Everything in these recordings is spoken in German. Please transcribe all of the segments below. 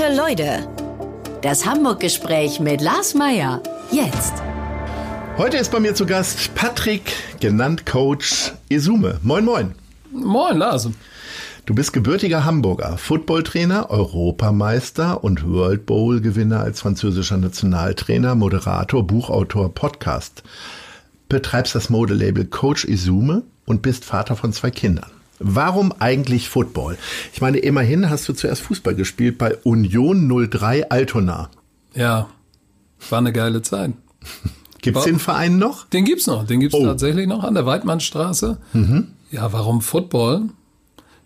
Gute Leute. Das Hamburg-Gespräch mit Lars Meier. Jetzt. Heute ist bei mir zu Gast Patrick, genannt Coach Isume. Moin, moin. Moin, Lars. Du bist gebürtiger Hamburger, Footballtrainer, Europameister und World Bowl Gewinner als französischer Nationaltrainer, Moderator, Buchautor, Podcast. Betreibst das Modelabel Coach Isume und bist Vater von zwei Kindern. Warum eigentlich Football? Ich meine, immerhin hast du zuerst Fußball gespielt bei Union 03 Altona. Ja, war eine geile Zeit. Gibt's den Verein noch? Den gibt's noch. Den gibt's oh. tatsächlich noch an der Weidmannstraße. Mhm. Ja, warum Football?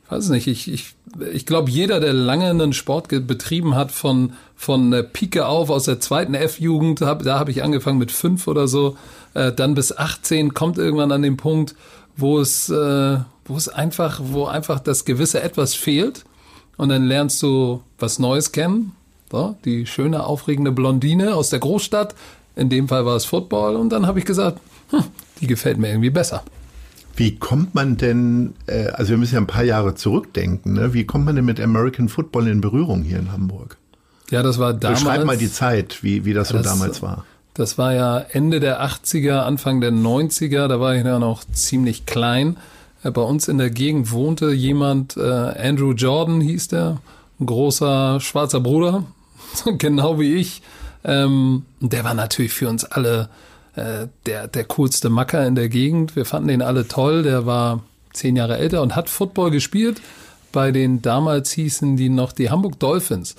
Ich weiß nicht. Ich, ich, ich glaube, jeder, der lange einen Sport betrieben hat, von, von der Pike auf, aus der zweiten F-Jugend, hab, da habe ich angefangen mit fünf oder so, äh, dann bis 18, kommt irgendwann an den Punkt, wo es, äh, wo es einfach, wo einfach das gewisse Etwas fehlt. Und dann lernst du was Neues kennen. So, die schöne, aufregende Blondine aus der Großstadt. In dem Fall war es Football. Und dann habe ich gesagt, hm, die gefällt mir irgendwie besser. Wie kommt man denn, äh, also wir müssen ja ein paar Jahre zurückdenken, ne? wie kommt man denn mit American Football in Berührung hier in Hamburg? Ja, das war damals. Beschreib mal die Zeit, wie, wie das so das, damals war. Das war ja Ende der 80er, Anfang der 90er, da war ich ja noch ziemlich klein. Äh, bei uns in der Gegend wohnte jemand, äh, Andrew Jordan hieß der, ein großer schwarzer Bruder, genau wie ich. Ähm, der war natürlich für uns alle äh, der, der coolste Macker in der Gegend. Wir fanden den alle toll. Der war zehn Jahre älter und hat Football gespielt. Bei den damals hießen die noch die Hamburg Dolphins.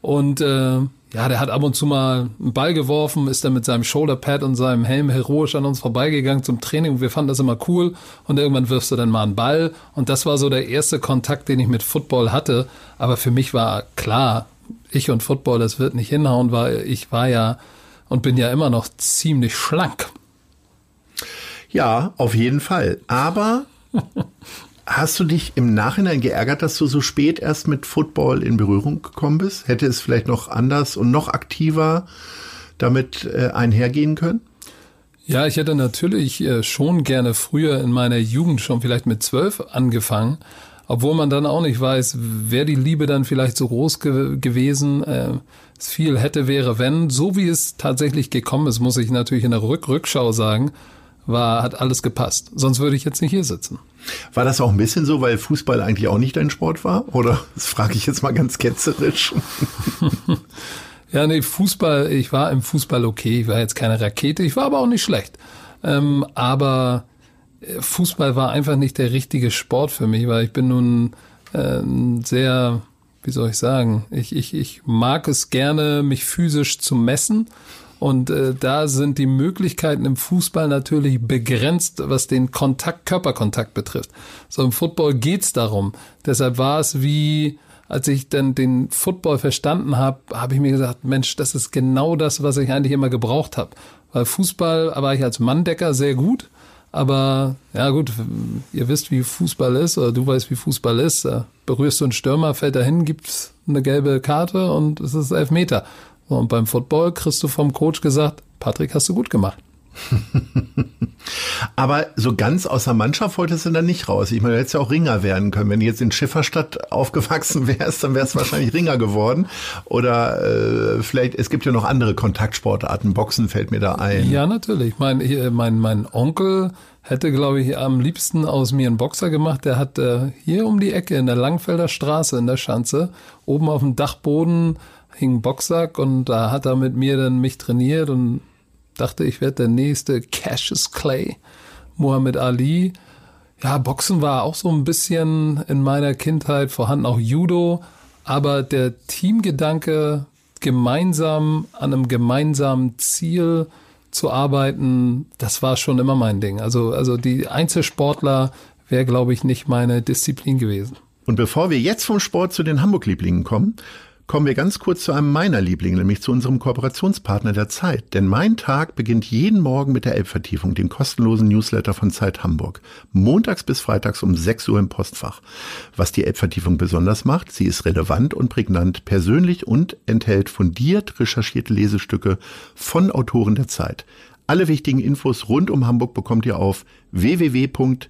Und äh, ja, der hat ab und zu mal einen Ball geworfen, ist dann mit seinem Shoulderpad und seinem Helm heroisch an uns vorbeigegangen zum Training und wir fanden das immer cool. Und irgendwann wirfst du dann mal einen Ball. Und das war so der erste Kontakt, den ich mit Football hatte, aber für mich war klar, ich und Football, das wird nicht hinhauen, weil ich war ja und bin ja immer noch ziemlich schlank. Ja, auf jeden Fall, aber Hast du dich im Nachhinein geärgert, dass du so spät erst mit Football in Berührung gekommen bist? Hätte es vielleicht noch anders und noch aktiver damit äh, einhergehen können? Ja, ich hätte natürlich äh, schon gerne früher in meiner Jugend schon vielleicht mit zwölf angefangen, obwohl man dann auch nicht weiß, wäre die Liebe dann vielleicht so groß ge gewesen. Äh, es viel hätte, wäre, wenn. So wie es tatsächlich gekommen ist, muss ich natürlich in der Rück Rückschau sagen, war, hat alles gepasst. Sonst würde ich jetzt nicht hier sitzen. War das auch ein bisschen so, weil Fußball eigentlich auch nicht dein Sport war? Oder das frage ich jetzt mal ganz ketzerisch. ja, nee, Fußball, ich war im Fußball okay. Ich war jetzt keine Rakete, ich war aber auch nicht schlecht. Ähm, aber äh, Fußball war einfach nicht der richtige Sport für mich, weil ich bin nun äh, sehr, wie soll ich sagen, ich, ich, ich mag es gerne, mich physisch zu messen und äh, da sind die Möglichkeiten im Fußball natürlich begrenzt, was den Kontakt, Körperkontakt betrifft. So im Football geht's darum. Deshalb war es wie, als ich dann den Football verstanden habe, habe ich mir gesagt, Mensch, das ist genau das, was ich eigentlich immer gebraucht habe. Weil Fußball war ich als Manndecker sehr gut. Aber ja gut, ihr wisst, wie Fußball ist, oder du weißt, wie Fußball ist. Berührst du einen Stürmer, fällt dahin, gibt's eine gelbe Karte und es ist elf Meter. Und beim Football kriegst du vom Coach gesagt, Patrick, hast du gut gemacht. Aber so ganz aus der Mannschaft wolltest du dann nicht raus. Ich meine, du hättest ja auch Ringer werden können. Wenn du jetzt in Schifferstadt aufgewachsen wärst, dann wärst du wahrscheinlich Ringer geworden. Oder äh, vielleicht, es gibt ja noch andere Kontaktsportarten. Boxen fällt mir da ein. Ja, natürlich. Mein, mein, mein Onkel hätte, glaube ich, am liebsten aus mir einen Boxer gemacht. Der hat äh, hier um die Ecke in der Langfelder Straße in der Schanze, oben auf dem Dachboden hing ein Boxsack und da hat er mit mir dann mich trainiert und dachte, ich werde der nächste Cassius Clay, Muhammad Ali. Ja, Boxen war auch so ein bisschen in meiner Kindheit vorhanden, auch Judo, aber der Teamgedanke, gemeinsam an einem gemeinsamen Ziel zu arbeiten, das war schon immer mein Ding. Also, also die Einzelsportler wäre, glaube ich, nicht meine Disziplin gewesen. Und bevor wir jetzt vom Sport zu den Hamburg-Lieblingen kommen, kommen wir ganz kurz zu einem meiner Lieblinge, nämlich zu unserem Kooperationspartner der Zeit. Denn mein Tag beginnt jeden Morgen mit der Elbvertiefung, dem kostenlosen Newsletter von Zeit Hamburg. Montags bis freitags um 6 Uhr im Postfach. Was die Elbvertiefung besonders macht, sie ist relevant und prägnant, persönlich und enthält fundiert recherchierte Lesestücke von Autoren der Zeit. Alle wichtigen Infos rund um Hamburg bekommt ihr auf www.zeit.de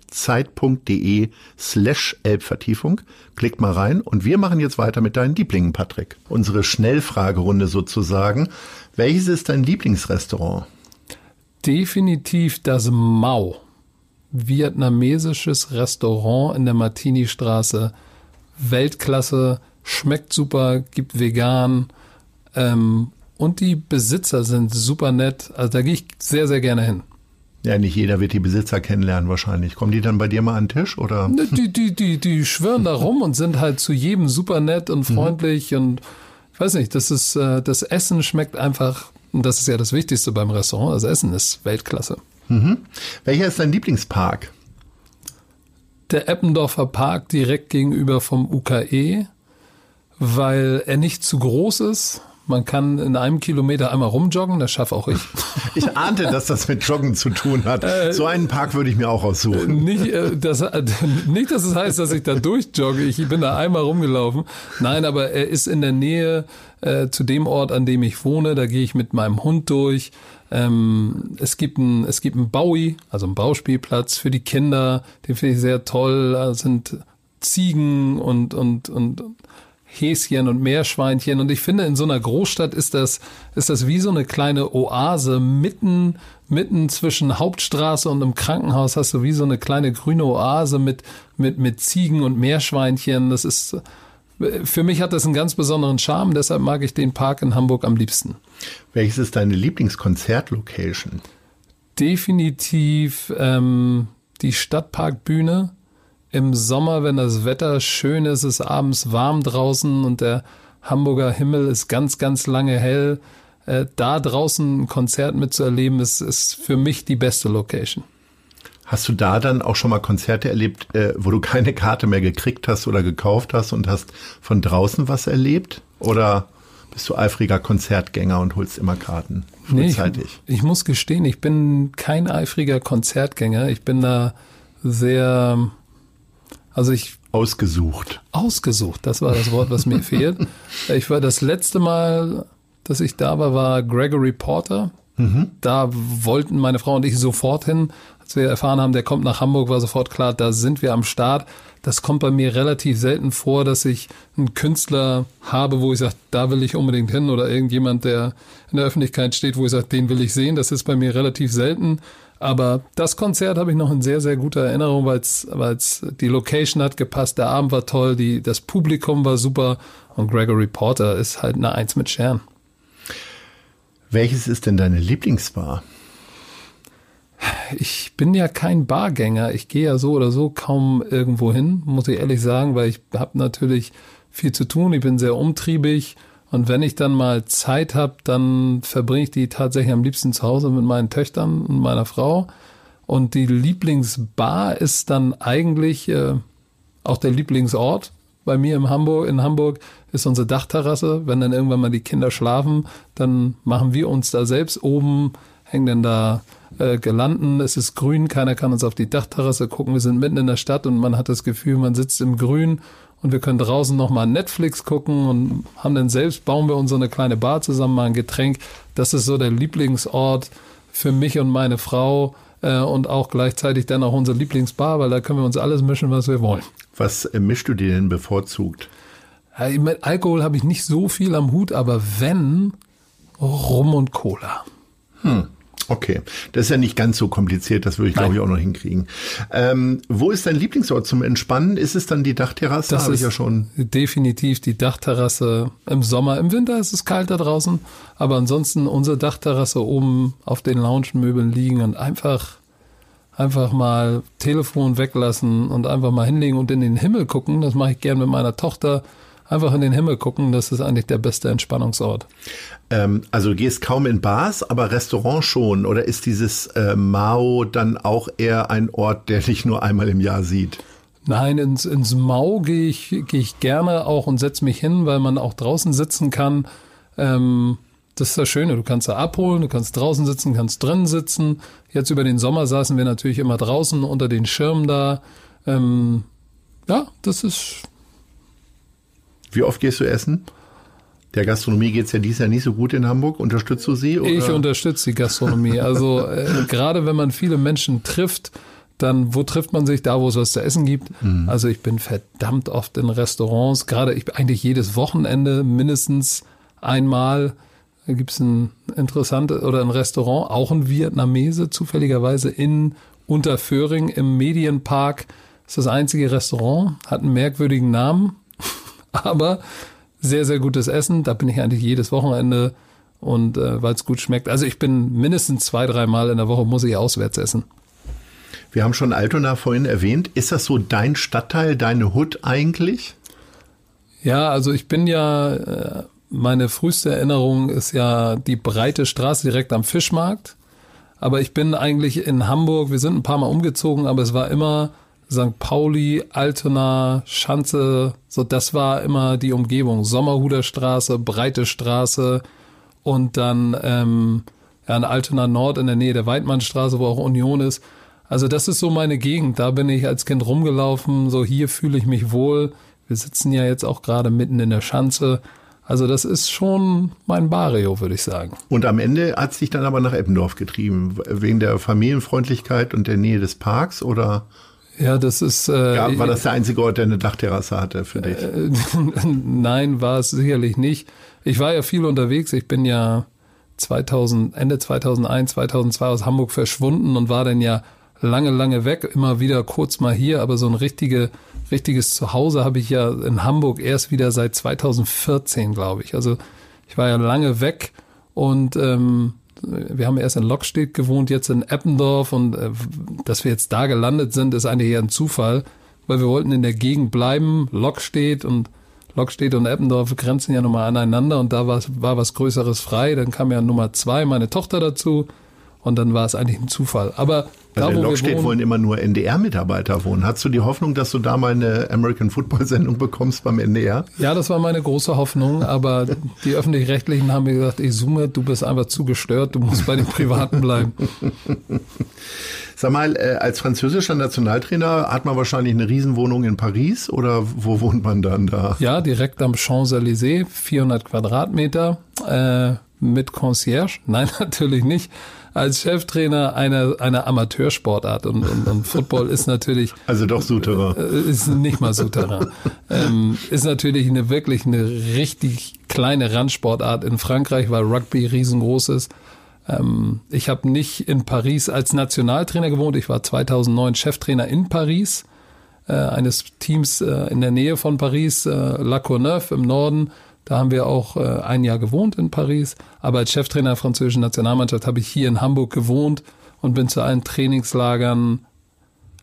slash Elbvertiefung. Klickt mal rein und wir machen jetzt weiter mit deinen Lieblingen, Patrick. Unsere Schnellfragerunde sozusagen. Welches ist dein Lieblingsrestaurant? Definitiv das Mau. Vietnamesisches Restaurant in der Martini-Straße. Weltklasse, schmeckt super, gibt vegan. Ähm, und die Besitzer sind super nett. Also da gehe ich sehr, sehr gerne hin. Ja, nicht jeder wird die Besitzer kennenlernen wahrscheinlich. Kommen die dann bei dir mal an den Tisch oder? Ne, die, die, die, die schwören da rum und sind halt zu jedem super nett und mhm. freundlich mhm. und ich weiß nicht, das ist, äh, das Essen schmeckt einfach, und das ist ja das Wichtigste beim Restaurant, das Essen ist Weltklasse. Mhm. Welcher ist dein Lieblingspark? Der Eppendorfer Park direkt gegenüber vom UKE, weil er nicht zu groß ist, man kann in einem Kilometer einmal rumjoggen, das schaffe auch ich. Ich ahnte, dass das mit Joggen zu tun hat. Äh, so einen Park würde ich mir auch aussuchen. Nicht, äh, das, nicht, dass es heißt, dass ich da durchjogge. Ich bin da einmal rumgelaufen. Nein, aber er ist in der Nähe äh, zu dem Ort, an dem ich wohne. Da gehe ich mit meinem Hund durch. Ähm, es gibt ein, es gibt ein Baui, also ein Bauspielplatz für die Kinder. Den finde ich sehr toll. Da sind Ziegen und, und, und Häschen und Meerschweinchen. Und ich finde, in so einer Großstadt ist das, ist das wie so eine kleine Oase mitten, mitten zwischen Hauptstraße und einem Krankenhaus hast du wie so eine kleine grüne Oase mit, mit, mit Ziegen und Meerschweinchen. Das ist, für mich hat das einen ganz besonderen Charme. Deshalb mag ich den Park in Hamburg am liebsten. Welches ist deine Lieblingskonzertlocation? Definitiv ähm, die Stadtparkbühne im Sommer, wenn das Wetter schön ist, ist abends warm draußen und der Hamburger Himmel ist ganz, ganz lange hell. Äh, da draußen ein Konzert mitzuerleben, ist, ist für mich die beste Location. Hast du da dann auch schon mal Konzerte erlebt, äh, wo du keine Karte mehr gekriegt hast oder gekauft hast und hast von draußen was erlebt? Oder bist du eifriger Konzertgänger und holst immer Karten frühzeitig? Nee, ich, ich muss gestehen, ich bin kein eifriger Konzertgänger. Ich bin da sehr also ich ausgesucht. Ausgesucht, das war das Wort, was mir fehlt. Ich war das letzte Mal, dass ich da war, war Gregory Porter. Mhm. Da wollten meine Frau und ich sofort hin. Als wir erfahren haben, der kommt nach Hamburg, war sofort klar, da sind wir am Start. Das kommt bei mir relativ selten vor, dass ich einen Künstler habe, wo ich sage, da will ich unbedingt hin oder irgendjemand, der in der Öffentlichkeit steht, wo ich sage, den will ich sehen. Das ist bei mir relativ selten. Aber das Konzert habe ich noch in sehr, sehr guter Erinnerung, weil es die Location hat gepasst, der Abend war toll, die, das Publikum war super und Gregory Porter ist halt eine Eins mit Stern. Welches ist denn deine Lieblingsbar? Ich bin ja kein Bargänger. Ich gehe ja so oder so kaum irgendwo hin, muss ich ehrlich sagen, weil ich habe natürlich viel zu tun. Ich bin sehr umtriebig und wenn ich dann mal Zeit habe, dann verbringe ich die tatsächlich am liebsten zu Hause mit meinen Töchtern und meiner Frau. Und die Lieblingsbar ist dann eigentlich äh, auch der Lieblingsort. Bei mir in Hamburg, in Hamburg ist unsere Dachterrasse. Wenn dann irgendwann mal die Kinder schlafen, dann machen wir uns da selbst oben, hängen dann da äh, gelanden. Es ist grün, keiner kann uns auf die Dachterrasse gucken. Wir sind mitten in der Stadt und man hat das Gefühl, man sitzt im Grün und wir können draußen nochmal Netflix gucken und haben dann selbst, bauen wir uns so eine kleine Bar zusammen, mal ein Getränk. Das ist so der Lieblingsort für mich und meine Frau äh, und auch gleichzeitig dann auch unsere Lieblingsbar, weil da können wir uns alles mischen, was wir wollen. Was äh, mischst du dir denn bevorzugt? Ja, mit Alkohol habe ich nicht so viel am Hut, aber wenn, Rum und Cola. Hm. Okay, das ist ja nicht ganz so kompliziert, das würde ich glaube ich auch noch hinkriegen. Ähm, wo ist dein Lieblingsort zum Entspannen? Ist es dann die Dachterrasse? Das habe ich ja schon. Definitiv die Dachterrasse im Sommer. Im Winter ist es kalt da draußen, aber ansonsten unsere Dachterrasse oben auf den Lounge-Möbeln liegen und einfach einfach mal Telefon weglassen und einfach mal hinlegen und in den Himmel gucken. Das mache ich gern mit meiner Tochter einfach in den Himmel gucken, das ist eigentlich der beste Entspannungsort. Ähm, also du gehst kaum in Bars, aber Restaurant schon. Oder ist dieses äh, Mao dann auch eher ein Ort, der dich nur einmal im Jahr sieht? Nein, ins, ins Mau gehe ich, gehe ich gerne auch und setze mich hin, weil man auch draußen sitzen kann. Ähm, das ist das Schöne, du kannst da abholen, du kannst draußen sitzen, kannst drinnen sitzen. Jetzt über den Sommer saßen wir natürlich immer draußen unter den Schirmen da. Ähm, ja, das ist wie oft gehst du essen? Der Gastronomie geht's ja dieses Jahr nicht so gut in Hamburg. Unterstützt du sie? Oder? Ich unterstütze die Gastronomie. Also äh, gerade wenn man viele Menschen trifft, dann wo trifft man sich? Da, wo es was zu essen gibt. Mhm. Also ich bin verdammt oft in Restaurants, gerade ich eigentlich jedes Wochenende mindestens einmal. Da gibt's ein interessantes oder ein Restaurant, auch ein Vietnamese, zufälligerweise in Unterföhring im Medienpark. Das ist das einzige Restaurant, hat einen merkwürdigen Namen, aber sehr, sehr gutes Essen. Da bin ich eigentlich jedes Wochenende und äh, weil es gut schmeckt. Also ich bin mindestens zwei, dreimal in der Woche muss ich auswärts essen. Wir haben schon Altona vorhin erwähnt. Ist das so dein Stadtteil, deine Hut eigentlich? Ja, also ich bin ja, äh, meine früheste Erinnerung ist ja die breite Straße direkt am Fischmarkt. Aber ich bin eigentlich in Hamburg, wir sind ein paar Mal umgezogen, aber es war immer St. Pauli, Altona, Schanze, so das war immer die Umgebung. Sommerhuder Straße, breite Straße und dann ähm, ja, in Altona Nord in der Nähe der Weidmannstraße, wo auch Union ist. Also das ist so meine Gegend. Da bin ich als Kind rumgelaufen. So hier fühle ich mich wohl. Wir sitzen ja jetzt auch gerade mitten in der Schanze. Also das ist schon mein Barrio, würde ich sagen. Und am Ende hat es dich dann aber nach Eppendorf getrieben, wegen der Familienfreundlichkeit und der Nähe des Parks oder? Ja, das ist. Äh, ja, war das der einzige Ort, der eine Dachterrasse hatte für dich? Äh, nein, war es sicherlich nicht. Ich war ja viel unterwegs. Ich bin ja 2000, Ende 2001, 2002 aus Hamburg verschwunden und war dann ja lange, lange weg, immer wieder kurz mal hier, aber so ein richtige, richtiges Zuhause habe ich ja in Hamburg erst wieder seit 2014, glaube ich. Also ich war ja lange weg und ähm, wir haben erst in Lockstedt gewohnt, jetzt in Eppendorf und äh, dass wir jetzt da gelandet sind, ist eigentlich eher ein Zufall, weil wir wollten in der Gegend bleiben, Lockstedt und Lockstedt und Eppendorf grenzen ja nochmal aneinander und da war, war was Größeres frei. Dann kam ja Nummer zwei, meine Tochter dazu und dann war es eigentlich ein Zufall. Aber da, also in Lockstedt wollen immer nur NDR-Mitarbeiter wohnen. Hast du die Hoffnung, dass du da mal eine American Football-Sendung bekommst beim NDR? Ja, das war meine große Hoffnung, aber die Öffentlich-Rechtlichen haben mir gesagt, ich zoome, du bist einfach zu gestört, du musst bei den Privaten bleiben. Sag mal, äh, als französischer Nationaltrainer hat man wahrscheinlich eine Riesenwohnung in Paris oder wo wohnt man dann da? Ja, direkt am Champs-Élysées, 400 Quadratmeter äh, mit Concierge. Nein, natürlich nicht als Cheftrainer einer, einer Amateursportart und, und, und Football ist natürlich. Also doch Souterrain. Äh, ist nicht mal Souterrain. ähm, ist natürlich eine wirklich eine richtig kleine Randsportart in Frankreich, weil Rugby riesengroß ist. Ähm, ich habe nicht in Paris als Nationaltrainer gewohnt. Ich war 2009 Cheftrainer in Paris äh, eines Teams äh, in der Nähe von Paris, äh, La Courneuve im Norden da haben wir auch äh, ein Jahr gewohnt in Paris. Aber als Cheftrainer der französischen Nationalmannschaft habe ich hier in Hamburg gewohnt und bin zu allen Trainingslagern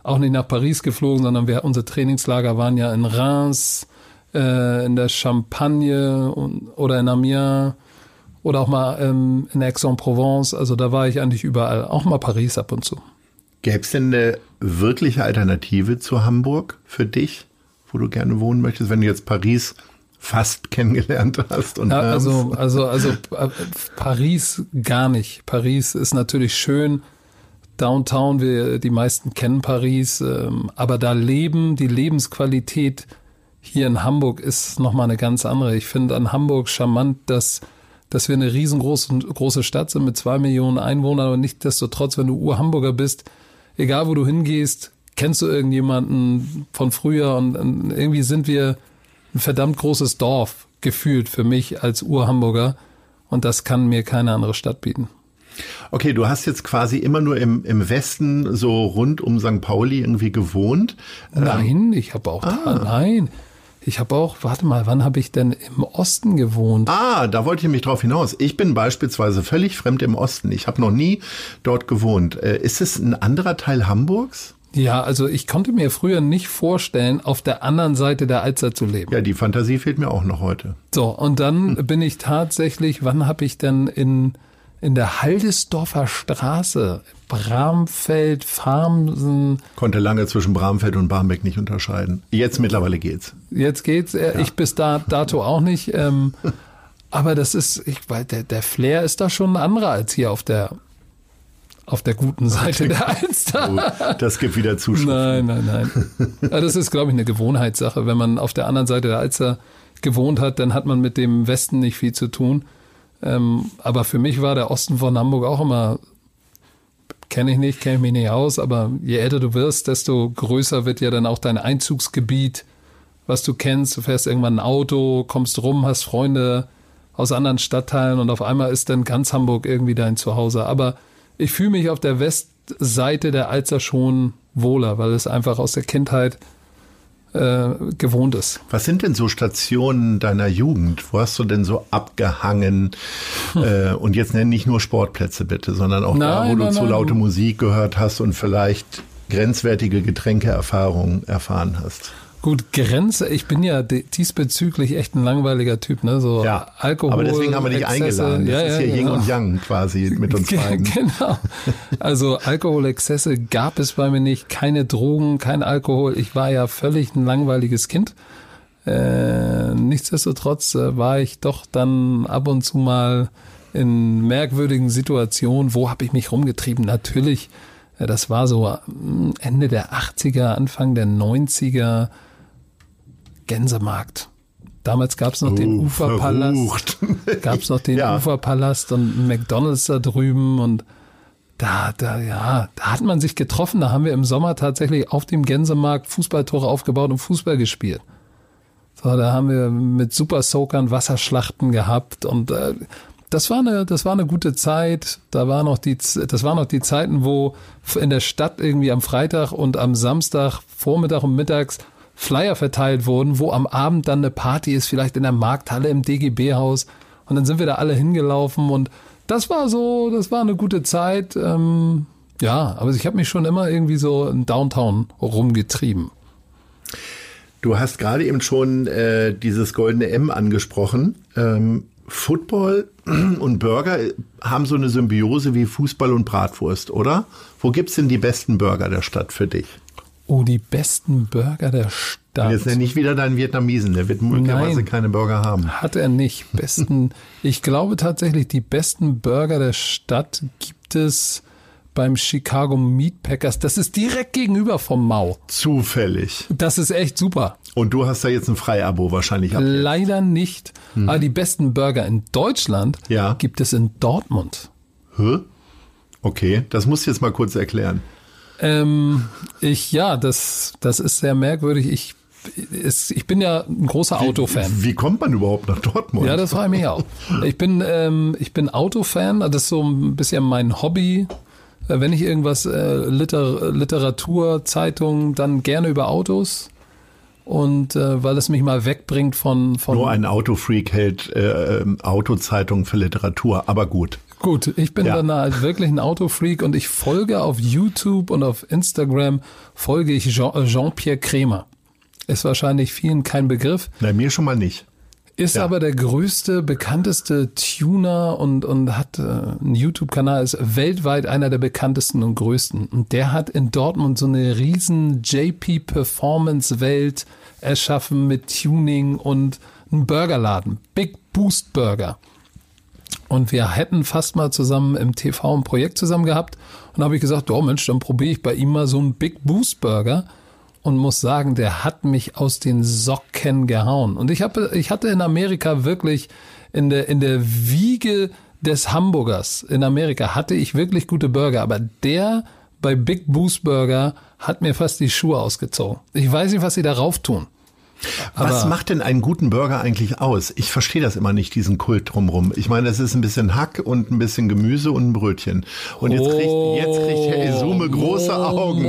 auch nicht nach Paris geflogen, sondern wir, unsere Trainingslager waren ja in Reims, äh, in der Champagne und, oder in Amiens oder auch mal ähm, in Aix-en-Provence. Also da war ich eigentlich überall, auch mal Paris ab und zu. Gäbe es denn eine wirkliche Alternative zu Hamburg für dich, wo du gerne wohnen möchtest, wenn du jetzt Paris fast kennengelernt hast. Und ja, also, also, also äh, Paris gar nicht. Paris ist natürlich schön. Downtown, wir, die meisten kennen Paris, ähm, aber da leben, die Lebensqualität hier in Hamburg ist nochmal eine ganz andere. Ich finde an Hamburg charmant, dass, dass wir eine riesengroße große Stadt sind mit zwei Millionen Einwohnern, aber nichtsdestotrotz, wenn du Ur-Hamburger bist, egal wo du hingehst, kennst du irgendjemanden von früher und, und irgendwie sind wir, ein verdammt großes Dorf gefühlt für mich als Ur-Hamburger. Und das kann mir keine andere Stadt bieten. Okay, du hast jetzt quasi immer nur im, im Westen so rund um St. Pauli irgendwie gewohnt. Nein, ähm, ich habe auch ah. da, nein. Ich habe auch, warte mal, wann habe ich denn im Osten gewohnt? Ah, da wollte ich mich drauf hinaus. Ich bin beispielsweise völlig fremd im Osten. Ich habe noch nie dort gewohnt. Äh, ist es ein anderer Teil Hamburgs? Ja, also ich konnte mir früher nicht vorstellen, auf der anderen Seite der Alster zu leben. Ja, die Fantasie fehlt mir auch noch heute. So, und dann hm. bin ich tatsächlich, wann habe ich denn in, in der Haldesdorfer Straße, Bramfeld, Farmsen. Konnte lange zwischen Bramfeld und Barmbek nicht unterscheiden. Jetzt mittlerweile geht's. Jetzt geht's. Äh, ja. Ich bis da, dato auch nicht. Ähm, aber das ist, ich, weil der, der Flair ist da schon ein anderer als hier auf der auf der guten Seite der Alster. Oh, das gibt wieder Zuschriften. Nein, nein, nein. Ja, das ist, glaube ich, eine Gewohnheitssache. Wenn man auf der anderen Seite der Alster gewohnt hat, dann hat man mit dem Westen nicht viel zu tun. Ähm, aber für mich war der Osten von Hamburg auch immer, kenne ich nicht, kenne ich mich nicht aus, aber je älter du wirst, desto größer wird ja dann auch dein Einzugsgebiet, was du kennst. Du fährst irgendwann ein Auto, kommst rum, hast Freunde aus anderen Stadtteilen und auf einmal ist dann ganz Hamburg irgendwie dein Zuhause. Aber ich fühle mich auf der Westseite der Alzer schon wohler, weil es einfach aus der Kindheit äh, gewohnt ist. Was sind denn so Stationen deiner Jugend? Wo hast du denn so abgehangen? Hm. Äh, und jetzt nenn nicht nur Sportplätze bitte, sondern auch nein, da, wo nein, du zu laute Musik gehört hast und vielleicht grenzwertige Getränkeerfahrungen erfahren hast. Gut, Grenze, ich bin ja diesbezüglich echt ein langweiliger Typ, ne? So ja, Alkohol. Aber deswegen haben wir dich Exzesse, eingeladen. Das ja, ist hier ja, Yin genau. und Yang quasi mit uns beiden. Genau. Also Alkoholexzesse gab es bei mir nicht, keine Drogen, kein Alkohol. Ich war ja völlig ein langweiliges Kind. Äh, nichtsdestotrotz äh, war ich doch dann ab und zu mal in merkwürdigen Situationen. Wo habe ich mich rumgetrieben? Natürlich, äh, das war so hm, Ende der 80er, Anfang der 90er Gänsemarkt. Damals gab es noch oh, den Uferpalast. gab es noch den. Uferpalast und McDonalds da drüben und da, da, ja, da hat man sich getroffen. Da haben wir im Sommer tatsächlich auf dem Gänsemarkt Fußballtore aufgebaut und Fußball gespielt. So, da haben wir mit Super Soakern Wasserschlachten gehabt und äh, das war eine, das war eine gute Zeit. Da war noch die, das waren noch die Zeiten, wo in der Stadt irgendwie am Freitag und am Samstag Vormittag und mittags Flyer verteilt wurden, wo am Abend dann eine Party ist, vielleicht in der Markthalle im DGB-Haus. Und dann sind wir da alle hingelaufen und das war so, das war eine gute Zeit. Ähm, ja, aber ich habe mich schon immer irgendwie so in Downtown rumgetrieben. Du hast gerade eben schon äh, dieses goldene M angesprochen. Ähm, Football und Burger haben so eine Symbiose wie Fußball und Bratwurst, oder? Wo gibt's denn die besten Burger der Stadt für dich? Oh, die besten Burger der Stadt. jetzt nenne ich wieder deinen Vietnamesen, der wird möglicherweise keine Burger haben. Hat er nicht. Besten, ich glaube tatsächlich, die besten Burger der Stadt gibt es beim Chicago Meat Packers. Das ist direkt gegenüber vom Mau. Zufällig. Das ist echt super. Und du hast da jetzt ein Freiabo wahrscheinlich ab. Leider nicht. Hm. Aber die besten Burger in Deutschland ja. gibt es in Dortmund. Hä? Okay, das musst du jetzt mal kurz erklären. Ähm, ich, ja, das, das ist sehr merkwürdig. Ich, ist, ich bin ja ein großer Autofan. Wie, kommt man überhaupt nach Dortmund? Ja, das frage ich mich auch. Ich bin, ähm, ich bin Autofan, das ist so ein bisschen mein Hobby. Äh, wenn ich irgendwas, äh, Liter, Literatur, Zeitung, dann gerne über Autos. Und äh, weil es mich mal wegbringt von, von Nur ein Autofreak hält äh, ähm, Autozeitungen für Literatur, aber gut. Gut, ich bin ja. dann halt wirklich ein Autofreak und ich folge auf YouTube und auf Instagram folge ich Jean, Jean-Pierre Kremer. Ist wahrscheinlich vielen kein Begriff. Bei mir schon mal nicht. Ist ja. aber der größte, bekannteste Tuner und, und hat äh, einen YouTube-Kanal, ist weltweit einer der bekanntesten und größten. Und der hat in Dortmund so eine riesen JP-Performance-Welt erschaffen mit Tuning und einen Burgerladen. Big Boost Burger. Und wir hätten fast mal zusammen im TV ein Projekt zusammen gehabt. Und habe ich gesagt, oh Mensch, dann probiere ich bei ihm mal so einen Big Boost Burger. Und muss sagen, der hat mich aus den Socken gehauen. Und ich habe, ich hatte in Amerika wirklich in der, in der Wiege des Hamburgers in Amerika hatte ich wirklich gute Burger, aber der bei Big Boost Burger hat mir fast die Schuhe ausgezogen. Ich weiß nicht, was sie darauf tun. Was macht denn einen guten Burger eigentlich aus? Ich verstehe das immer nicht, diesen Kult drumrum. Ich meine, es ist ein bisschen Hack und ein bisschen Gemüse und ein Brötchen. Und jetzt kriegt, jetzt kriegt Herr Isume große Augen.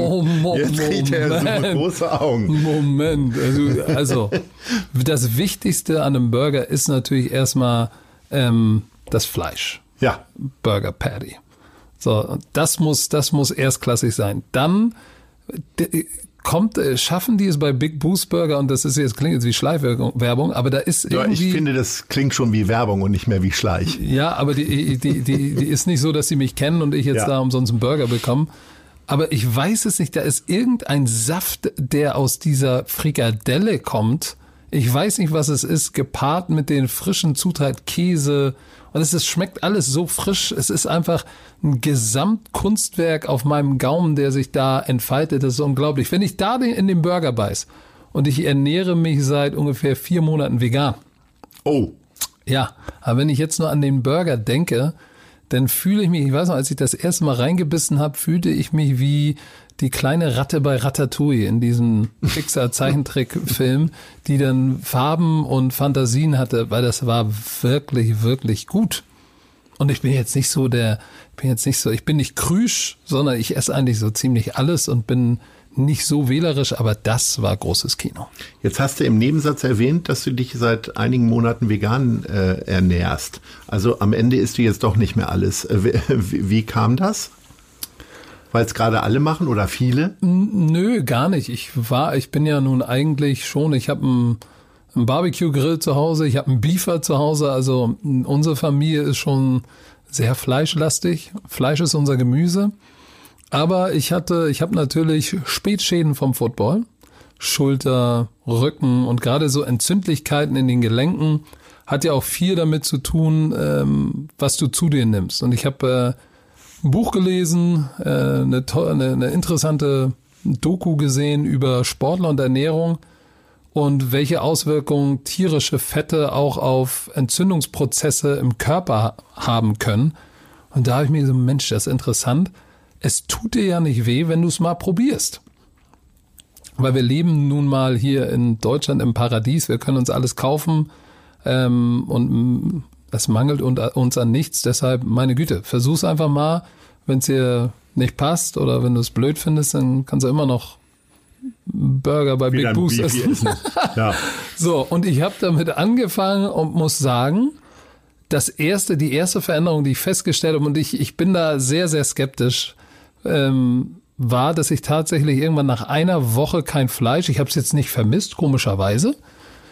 Jetzt kriegt Herr Isume große Augen. Moment. Also, also das Wichtigste an einem Burger ist natürlich erstmal ähm, das Fleisch. Ja. Burger Patty. So, das muss, das muss erstklassig sein. Dann kommt, äh, schaffen die es bei Big Boost Burger und das ist jetzt klingt jetzt wie Schleichwerbung, aber da ist ja, irgendwie. Ich finde, das klingt schon wie Werbung und nicht mehr wie Schleich. Ja, aber die, die, die, die ist nicht so, dass sie mich kennen und ich jetzt ja. da umsonst einen Burger bekomme. Aber ich weiß es nicht, da ist irgendein Saft, der aus dieser Frikadelle kommt. Ich weiß nicht, was es ist, gepaart mit den frischen Zutaten Käse, und es ist, schmeckt alles so frisch. Es ist einfach ein Gesamtkunstwerk auf meinem Gaumen, der sich da entfaltet. Das ist unglaublich. Wenn ich da in den Burger beiß und ich ernähre mich seit ungefähr vier Monaten vegan. Oh. Ja, aber wenn ich jetzt nur an den Burger denke, dann fühle ich mich, ich weiß noch, als ich das erste Mal reingebissen habe, fühlte ich mich wie die kleine Ratte bei Ratatouille in diesem Pixar-Zeichentrickfilm, die dann Farben und Fantasien hatte, weil das war wirklich, wirklich gut. Und ich bin jetzt nicht so der, bin jetzt nicht so, ich bin nicht krüsch, sondern ich esse eigentlich so ziemlich alles und bin nicht so wählerisch, aber das war großes Kino. Jetzt hast du im Nebensatz erwähnt, dass du dich seit einigen Monaten vegan äh, ernährst. Also am Ende isst du jetzt doch nicht mehr alles. Äh, wie, wie kam das? Weil es gerade alle machen oder viele? Nö, gar nicht. Ich war, ich bin ja nun eigentlich schon, ich habe einen, einen Barbecue-Grill zu Hause, ich habe einen Beefer zu Hause, also unsere Familie ist schon sehr fleischlastig. Fleisch ist unser Gemüse. Aber ich hatte, ich habe natürlich Spätschäden vom Football. Schulter, Rücken und gerade so Entzündlichkeiten in den Gelenken hat ja auch viel damit zu tun, ähm, was du zu dir nimmst. Und ich habe äh, ein Buch gelesen, äh, eine, eine, eine interessante Doku gesehen über Sportler und Ernährung und welche Auswirkungen tierische Fette auch auf Entzündungsprozesse im Körper haben können. Und da habe ich mir gesagt, Mensch, das ist interessant es tut dir ja nicht weh, wenn du es mal probierst. Weil wir leben nun mal hier in Deutschland im Paradies, wir können uns alles kaufen ähm, und es mangelt uns an nichts. Deshalb, meine Güte, versuch's einfach mal. Wenn es dir nicht passt oder wenn du es blöd findest, dann kannst du immer noch Burger bei Wieder Big Boost essen. essen. Ja. so, und ich habe damit angefangen und muss sagen, das erste, die erste Veränderung, die ich festgestellt habe, und ich, ich bin da sehr, sehr skeptisch, ähm, war, dass ich tatsächlich irgendwann nach einer Woche kein Fleisch, ich habe es jetzt nicht vermisst, komischerweise,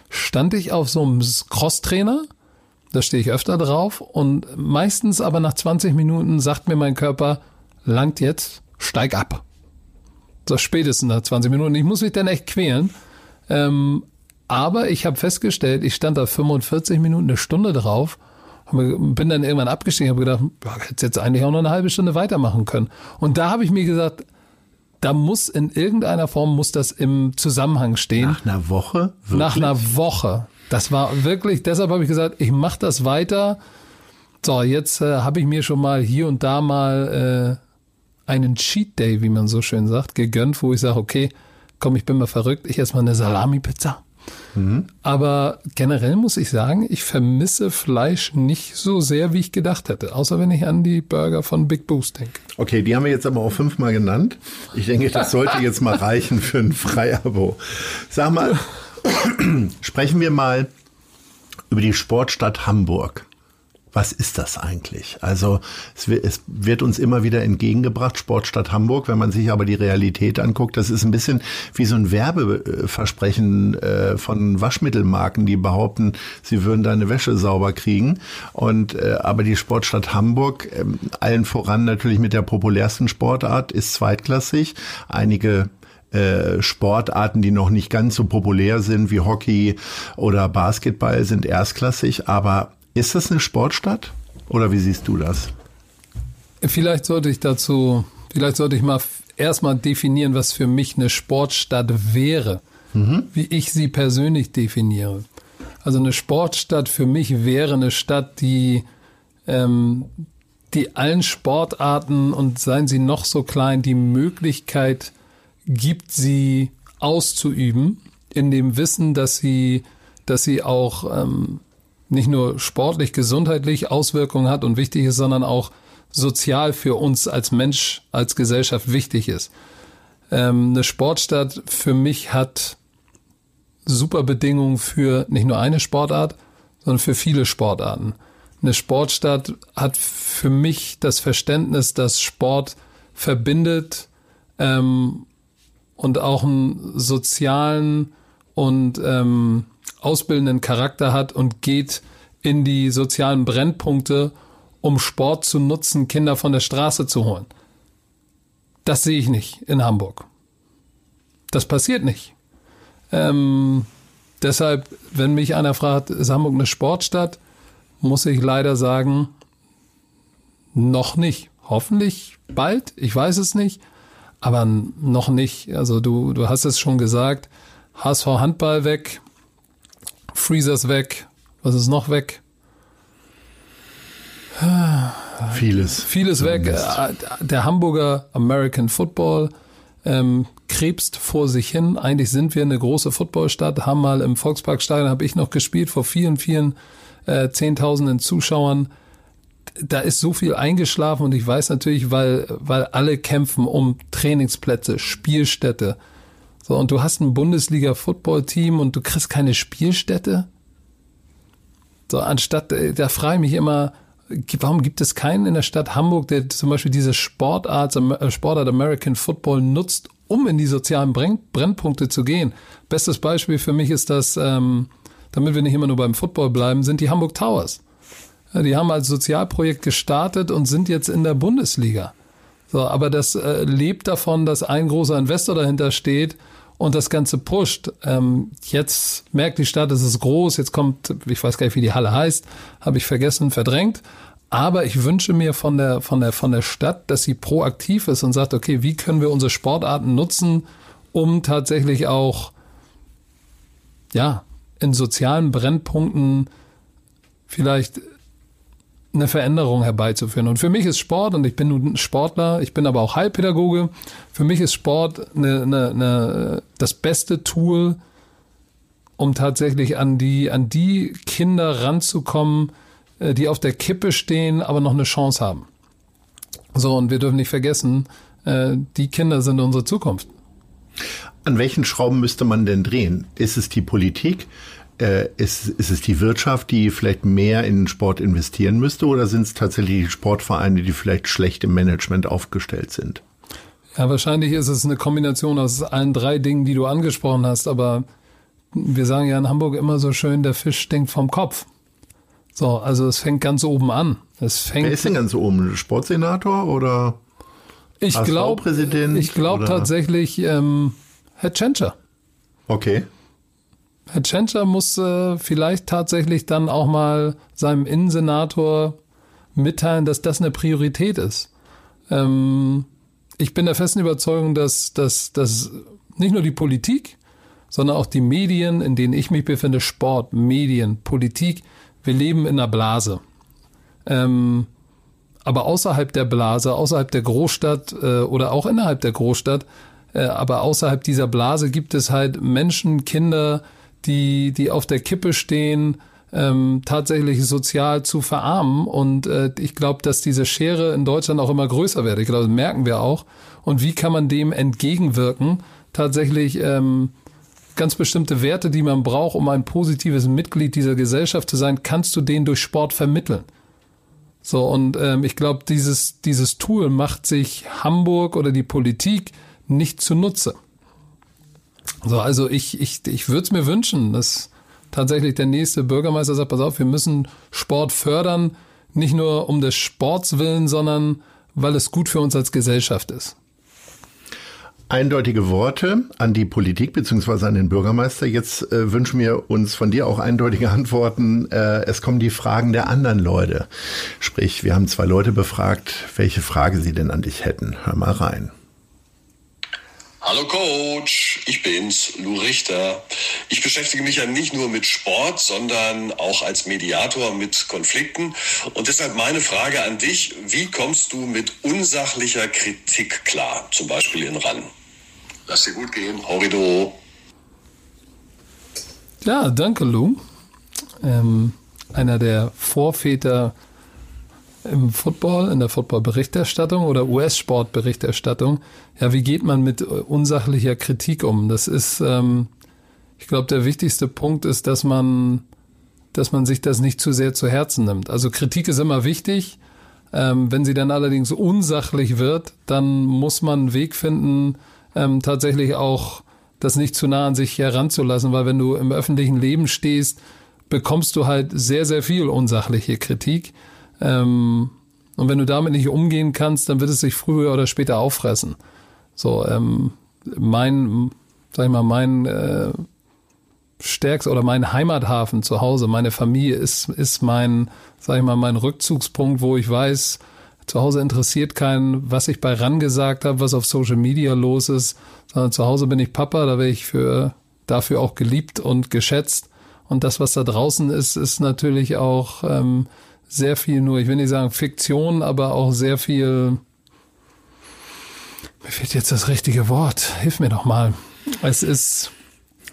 stand ich auf so einem Crosstrainer, da stehe ich öfter drauf und meistens aber nach 20 Minuten sagt mir mein Körper, langt jetzt, steig ab. So spätestens nach 20 Minuten. Ich muss mich dann echt quälen. Ähm, aber ich habe festgestellt, ich stand da 45 Minuten, eine Stunde drauf bin dann irgendwann abgestiegen, habe gedacht, ja, hätte jetzt eigentlich auch noch eine halbe Stunde weitermachen können. Und da habe ich mir gesagt, da muss in irgendeiner Form muss das im Zusammenhang stehen. Nach einer Woche? Wirklich? Nach einer Woche. Das war wirklich, deshalb habe ich gesagt, ich mache das weiter. So, jetzt äh, habe ich mir schon mal hier und da mal äh, einen Cheat Day, wie man so schön sagt, gegönnt, wo ich sage, okay, komm, ich bin mal verrückt, ich esse mal eine Salami-Pizza. Mhm. Aber generell muss ich sagen, ich vermisse Fleisch nicht so sehr, wie ich gedacht hätte. Außer wenn ich an die Burger von Big Boost denke. Okay, die haben wir jetzt aber auch fünfmal genannt. Ich denke, das sollte jetzt mal reichen für ein Freiabo. Sag mal, sprechen wir mal über die Sportstadt Hamburg was ist das eigentlich? Also es wird, es wird uns immer wieder entgegengebracht, Sportstadt Hamburg, wenn man sich aber die Realität anguckt, das ist ein bisschen wie so ein Werbeversprechen äh, von Waschmittelmarken, die behaupten, sie würden deine Wäsche sauber kriegen. Und äh, aber die Sportstadt Hamburg, äh, allen voran natürlich mit der populärsten Sportart, ist zweitklassig. Einige äh, Sportarten, die noch nicht ganz so populär sind wie Hockey oder Basketball, sind erstklassig, aber ist das eine Sportstadt oder wie siehst du das? Vielleicht sollte ich dazu, vielleicht sollte ich mal erstmal definieren, was für mich eine Sportstadt wäre, mhm. wie ich sie persönlich definiere. Also eine Sportstadt für mich wäre eine Stadt, die, ähm, die allen Sportarten und seien sie noch so klein, die Möglichkeit gibt, sie auszuüben, in dem Wissen, dass sie, dass sie auch ähm, nicht nur sportlich, gesundheitlich Auswirkungen hat und wichtig ist, sondern auch sozial für uns als Mensch, als Gesellschaft wichtig ist. Ähm, eine Sportstadt für mich hat super Bedingungen für nicht nur eine Sportart, sondern für viele Sportarten. Eine Sportstadt hat für mich das Verständnis, dass Sport verbindet ähm, und auch einen sozialen und ähm, ausbildenden Charakter hat und geht in die sozialen Brennpunkte, um Sport zu nutzen, Kinder von der Straße zu holen. Das sehe ich nicht in Hamburg. Das passiert nicht. Ähm, deshalb, wenn mich einer fragt, ist Hamburg eine Sportstadt, muss ich leider sagen, noch nicht. Hoffentlich bald, ich weiß es nicht, aber noch nicht. Also du, du hast es schon gesagt, HSV Handball weg, Freezers weg, was ist noch weg? Vieles. Vieles weg. Äh, der Hamburger American Football ähm, krebst vor sich hin. Eigentlich sind wir eine große Footballstadt, haben mal im Volksparkstadion, habe ich noch gespielt, vor vielen, vielen äh, Zehntausenden Zuschauern. Da ist so viel eingeschlafen und ich weiß natürlich, weil, weil alle kämpfen um Trainingsplätze, Spielstätte. So, und du hast ein Bundesliga-Football-Team und du kriegst keine Spielstätte. So, anstatt, äh, da frage ich mich immer, warum gibt es keinen in der Stadt Hamburg, der zum Beispiel diese Sportart, äh, Sportart American Football nutzt, um in die sozialen Brennpunkte zu gehen? Bestes Beispiel für mich ist das, ähm, damit wir nicht immer nur beim Football bleiben, sind die Hamburg Towers. Ja, die haben als Sozialprojekt gestartet und sind jetzt in der Bundesliga. So, aber das äh, lebt davon, dass ein großer Investor dahinter steht und das Ganze pusht. Ähm, jetzt merkt die Stadt, es ist groß, jetzt kommt, ich weiß gar nicht, wie die Halle heißt, habe ich vergessen, verdrängt. Aber ich wünsche mir von der, von der, von der Stadt, dass sie proaktiv ist und sagt, okay, wie können wir unsere Sportarten nutzen, um tatsächlich auch, ja, in sozialen Brennpunkten vielleicht eine Veränderung herbeizuführen. Und für mich ist Sport, und ich bin nun Sportler, ich bin aber auch Heilpädagoge, für mich ist Sport eine, eine, eine, das beste Tool, um tatsächlich an die, an die Kinder ranzukommen, äh, die auf der Kippe stehen, aber noch eine Chance haben. So, und wir dürfen nicht vergessen, äh, die Kinder sind unsere Zukunft. An welchen Schrauben müsste man denn drehen? Ist es die Politik? Äh, ist, ist es die Wirtschaft, die vielleicht mehr in den Sport investieren müsste oder sind es tatsächlich die Sportvereine, die vielleicht schlecht im Management aufgestellt sind? Ja, wahrscheinlich ist es eine Kombination aus allen drei Dingen, die du angesprochen hast, aber wir sagen ja in Hamburg immer so schön, der Fisch stinkt vom Kopf. So, also es fängt ganz oben an. Es fängt Wer ist denn ganz oben? Sportsenator oder ich glaube, ich glaube tatsächlich ähm, Herr Tschentscher. Okay. Herr Tschentscher muss äh, vielleicht tatsächlich dann auch mal seinem Innensenator mitteilen, dass das eine Priorität ist. Ähm, ich bin der festen Überzeugung, dass, dass, dass nicht nur die Politik, sondern auch die Medien, in denen ich mich befinde, Sport, Medien, Politik, wir leben in einer Blase. Ähm, aber außerhalb der Blase, außerhalb der Großstadt äh, oder auch innerhalb der Großstadt, äh, aber außerhalb dieser Blase gibt es halt Menschen, Kinder, die, die auf der Kippe stehen, ähm, tatsächlich sozial zu verarmen. Und äh, ich glaube, dass diese Schere in Deutschland auch immer größer wird. Ich glaube, das merken wir auch. Und wie kann man dem entgegenwirken? Tatsächlich ähm, ganz bestimmte Werte, die man braucht, um ein positives Mitglied dieser Gesellschaft zu sein, kannst du denen durch Sport vermitteln. So, und ähm, ich glaube, dieses, dieses Tool macht sich Hamburg oder die Politik nicht zunutze. So, also ich, ich, ich würde es mir wünschen, dass tatsächlich der nächste Bürgermeister sagt, pass auf, wir müssen Sport fördern, nicht nur um des Sports willen, sondern weil es gut für uns als Gesellschaft ist. Eindeutige Worte an die Politik beziehungsweise an den Bürgermeister. Jetzt äh, wünschen wir uns von dir auch eindeutige Antworten. Äh, es kommen die Fragen der anderen Leute. Sprich, wir haben zwei Leute befragt, welche Frage sie denn an dich hätten. Hör mal rein. Hallo Coach, ich bin's, Lou Richter. Ich beschäftige mich ja nicht nur mit Sport, sondern auch als Mediator mit Konflikten. Und deshalb meine Frage an dich, wie kommst du mit unsachlicher Kritik klar, zum Beispiel in RAN? Lass dir gut gehen, Horrido. Ja, danke Lou. Ähm, einer der Vorväter im Football, in der Football-Berichterstattung oder US-Sport-Berichterstattung. Ja, wie geht man mit unsachlicher Kritik um? Das ist, ähm, ich glaube, der wichtigste Punkt ist, dass man, dass man sich das nicht zu sehr zu Herzen nimmt. Also Kritik ist immer wichtig. Ähm, wenn sie dann allerdings unsachlich wird, dann muss man einen Weg finden, ähm, tatsächlich auch das nicht zu nah an sich heranzulassen, weil wenn du im öffentlichen Leben stehst, bekommst du halt sehr, sehr viel unsachliche Kritik. Ähm, und wenn du damit nicht umgehen kannst, dann wird es sich früher oder später auffressen. So, ähm, mein, sag ich mal, mein äh, stärkster oder mein Heimathafen zu Hause, meine Familie ist, ist mein, sag ich mal, mein Rückzugspunkt, wo ich weiß, zu Hause interessiert keinen, was ich bei RAN gesagt habe, was auf Social Media los ist, sondern zu Hause bin ich Papa, da werde ich für dafür auch geliebt und geschätzt. Und das, was da draußen ist, ist natürlich auch ähm, sehr viel nur, ich will nicht sagen Fiktion, aber auch sehr viel. Mir fehlt jetzt das richtige Wort. Hilf mir doch mal. Es ist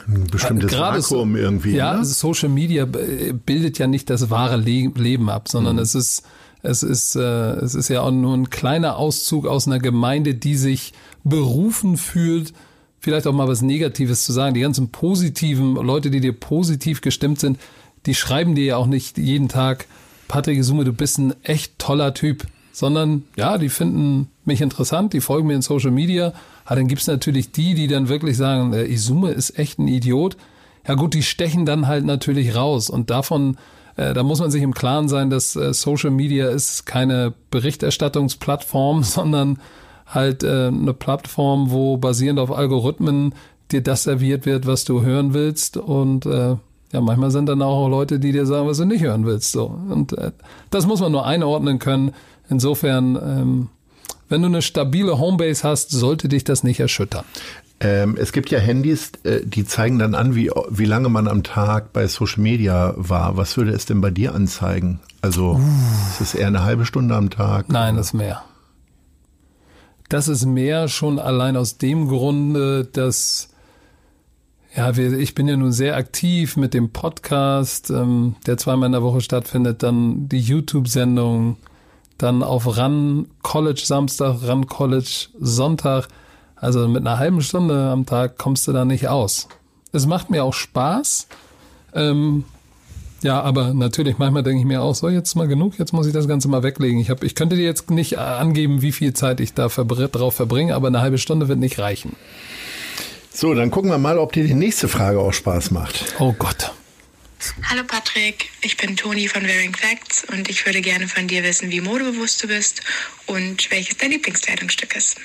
ein bestimmtes Gerade Vakuum so, irgendwie. Ja, ne? Social Media bildet ja nicht das wahre Le Leben ab, sondern Mhm. es ist es ist äh, es ist ja auch nur ein kleiner Auszug aus einer Gemeinde, die sich berufen fühlt, vielleicht auch mal was Negatives zu sagen. Die ganzen positiven Leute, die dir positiv gestimmt sind, die schreiben dir ja auch nicht jeden Tag, Patrick Isume, du bist ein echt toller Typ, sondern ja, die finden mich interessant, die folgen mir in Social Media. Aber dann gibt's natürlich die, die dann wirklich sagen, der Isume ist echt ein Idiot. Ja gut, die stechen dann halt natürlich raus und davon äh, da muss man sich im Klaren sein, dass äh, Social Media ist keine Berichterstattungsplattform, sondern halt äh, eine Plattform, wo basierend auf Algorithmen dir das serviert wird, was du hören willst und äh, ja, manchmal sind dann auch Leute, die dir sagen, was du nicht hören willst. So und äh, das muss man nur einordnen können. Insofern, ähm, wenn du eine stabile Homebase hast, sollte dich das nicht erschüttern. Ähm, es gibt ja Handys, äh, die zeigen dann an, wie, wie lange man am Tag bei Social Media war. Was würde es denn bei dir anzeigen? Also ist es eher eine halbe Stunde am Tag? Nein, das ist mehr. Das ist mehr schon allein aus dem Grunde, dass ja, wir, ich bin ja nun sehr aktiv mit dem Podcast, ähm, der zweimal in der Woche stattfindet, dann die YouTube-Sendung, dann auf Run College Samstag, Run College Sonntag. Also mit einer halben Stunde am Tag kommst du da nicht aus. Es macht mir auch Spaß. Ähm, ja, aber natürlich, manchmal denke ich mir auch, so jetzt mal genug, jetzt muss ich das Ganze mal weglegen. Ich, hab, ich könnte dir jetzt nicht angeben, wie viel Zeit ich da verbr drauf verbringe, aber eine halbe Stunde wird nicht reichen. So, dann gucken wir mal, ob dir die nächste Frage auch Spaß macht. Oh Gott. Hallo Patrick, ich bin Toni von Wearing Facts und ich würde gerne von dir wissen, wie modebewusst du bist und welches dein Lieblingskleidungsstück ist.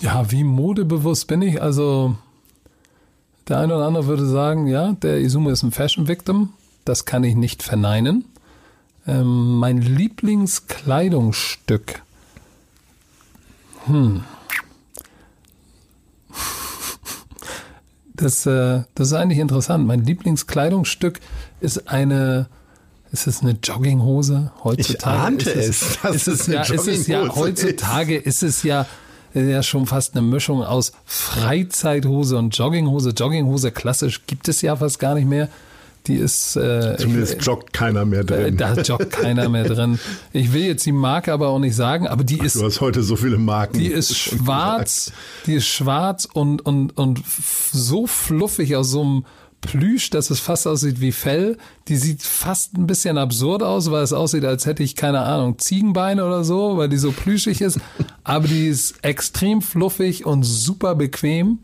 Ja, wie modebewusst bin ich? Also, der eine oder andere würde sagen, ja, der Izumo ist ein Fashion Victim. Das kann ich nicht verneinen. Ähm, mein Lieblingskleidungsstück. Hm. Das, äh, das ist eigentlich interessant. Mein Lieblingskleidungsstück ist eine, ist es eine Jogginghose? Heutzutage Ich ahnte ist es, dass ist es es, ja, ist es ja heutzutage ist es ja ist ja schon fast eine Mischung aus Freizeithose und Jogginghose. Jogginghose klassisch gibt es ja fast gar nicht mehr. Die ist äh, Zumindest joggt keiner mehr äh, drin. da joggt keiner mehr drin. Ich will jetzt die Marke aber auch nicht sagen, aber die ist du hast heute so viele Marken. die ist schwarz, die ist schwarz und, und, und so fluffig aus so einem Plüsch, dass es fast aussieht wie Fell. Die sieht fast ein bisschen absurd aus, weil es aussieht, als hätte ich, keine Ahnung, Ziegenbeine oder so, weil die so plüschig ist. Aber die ist extrem fluffig und super bequem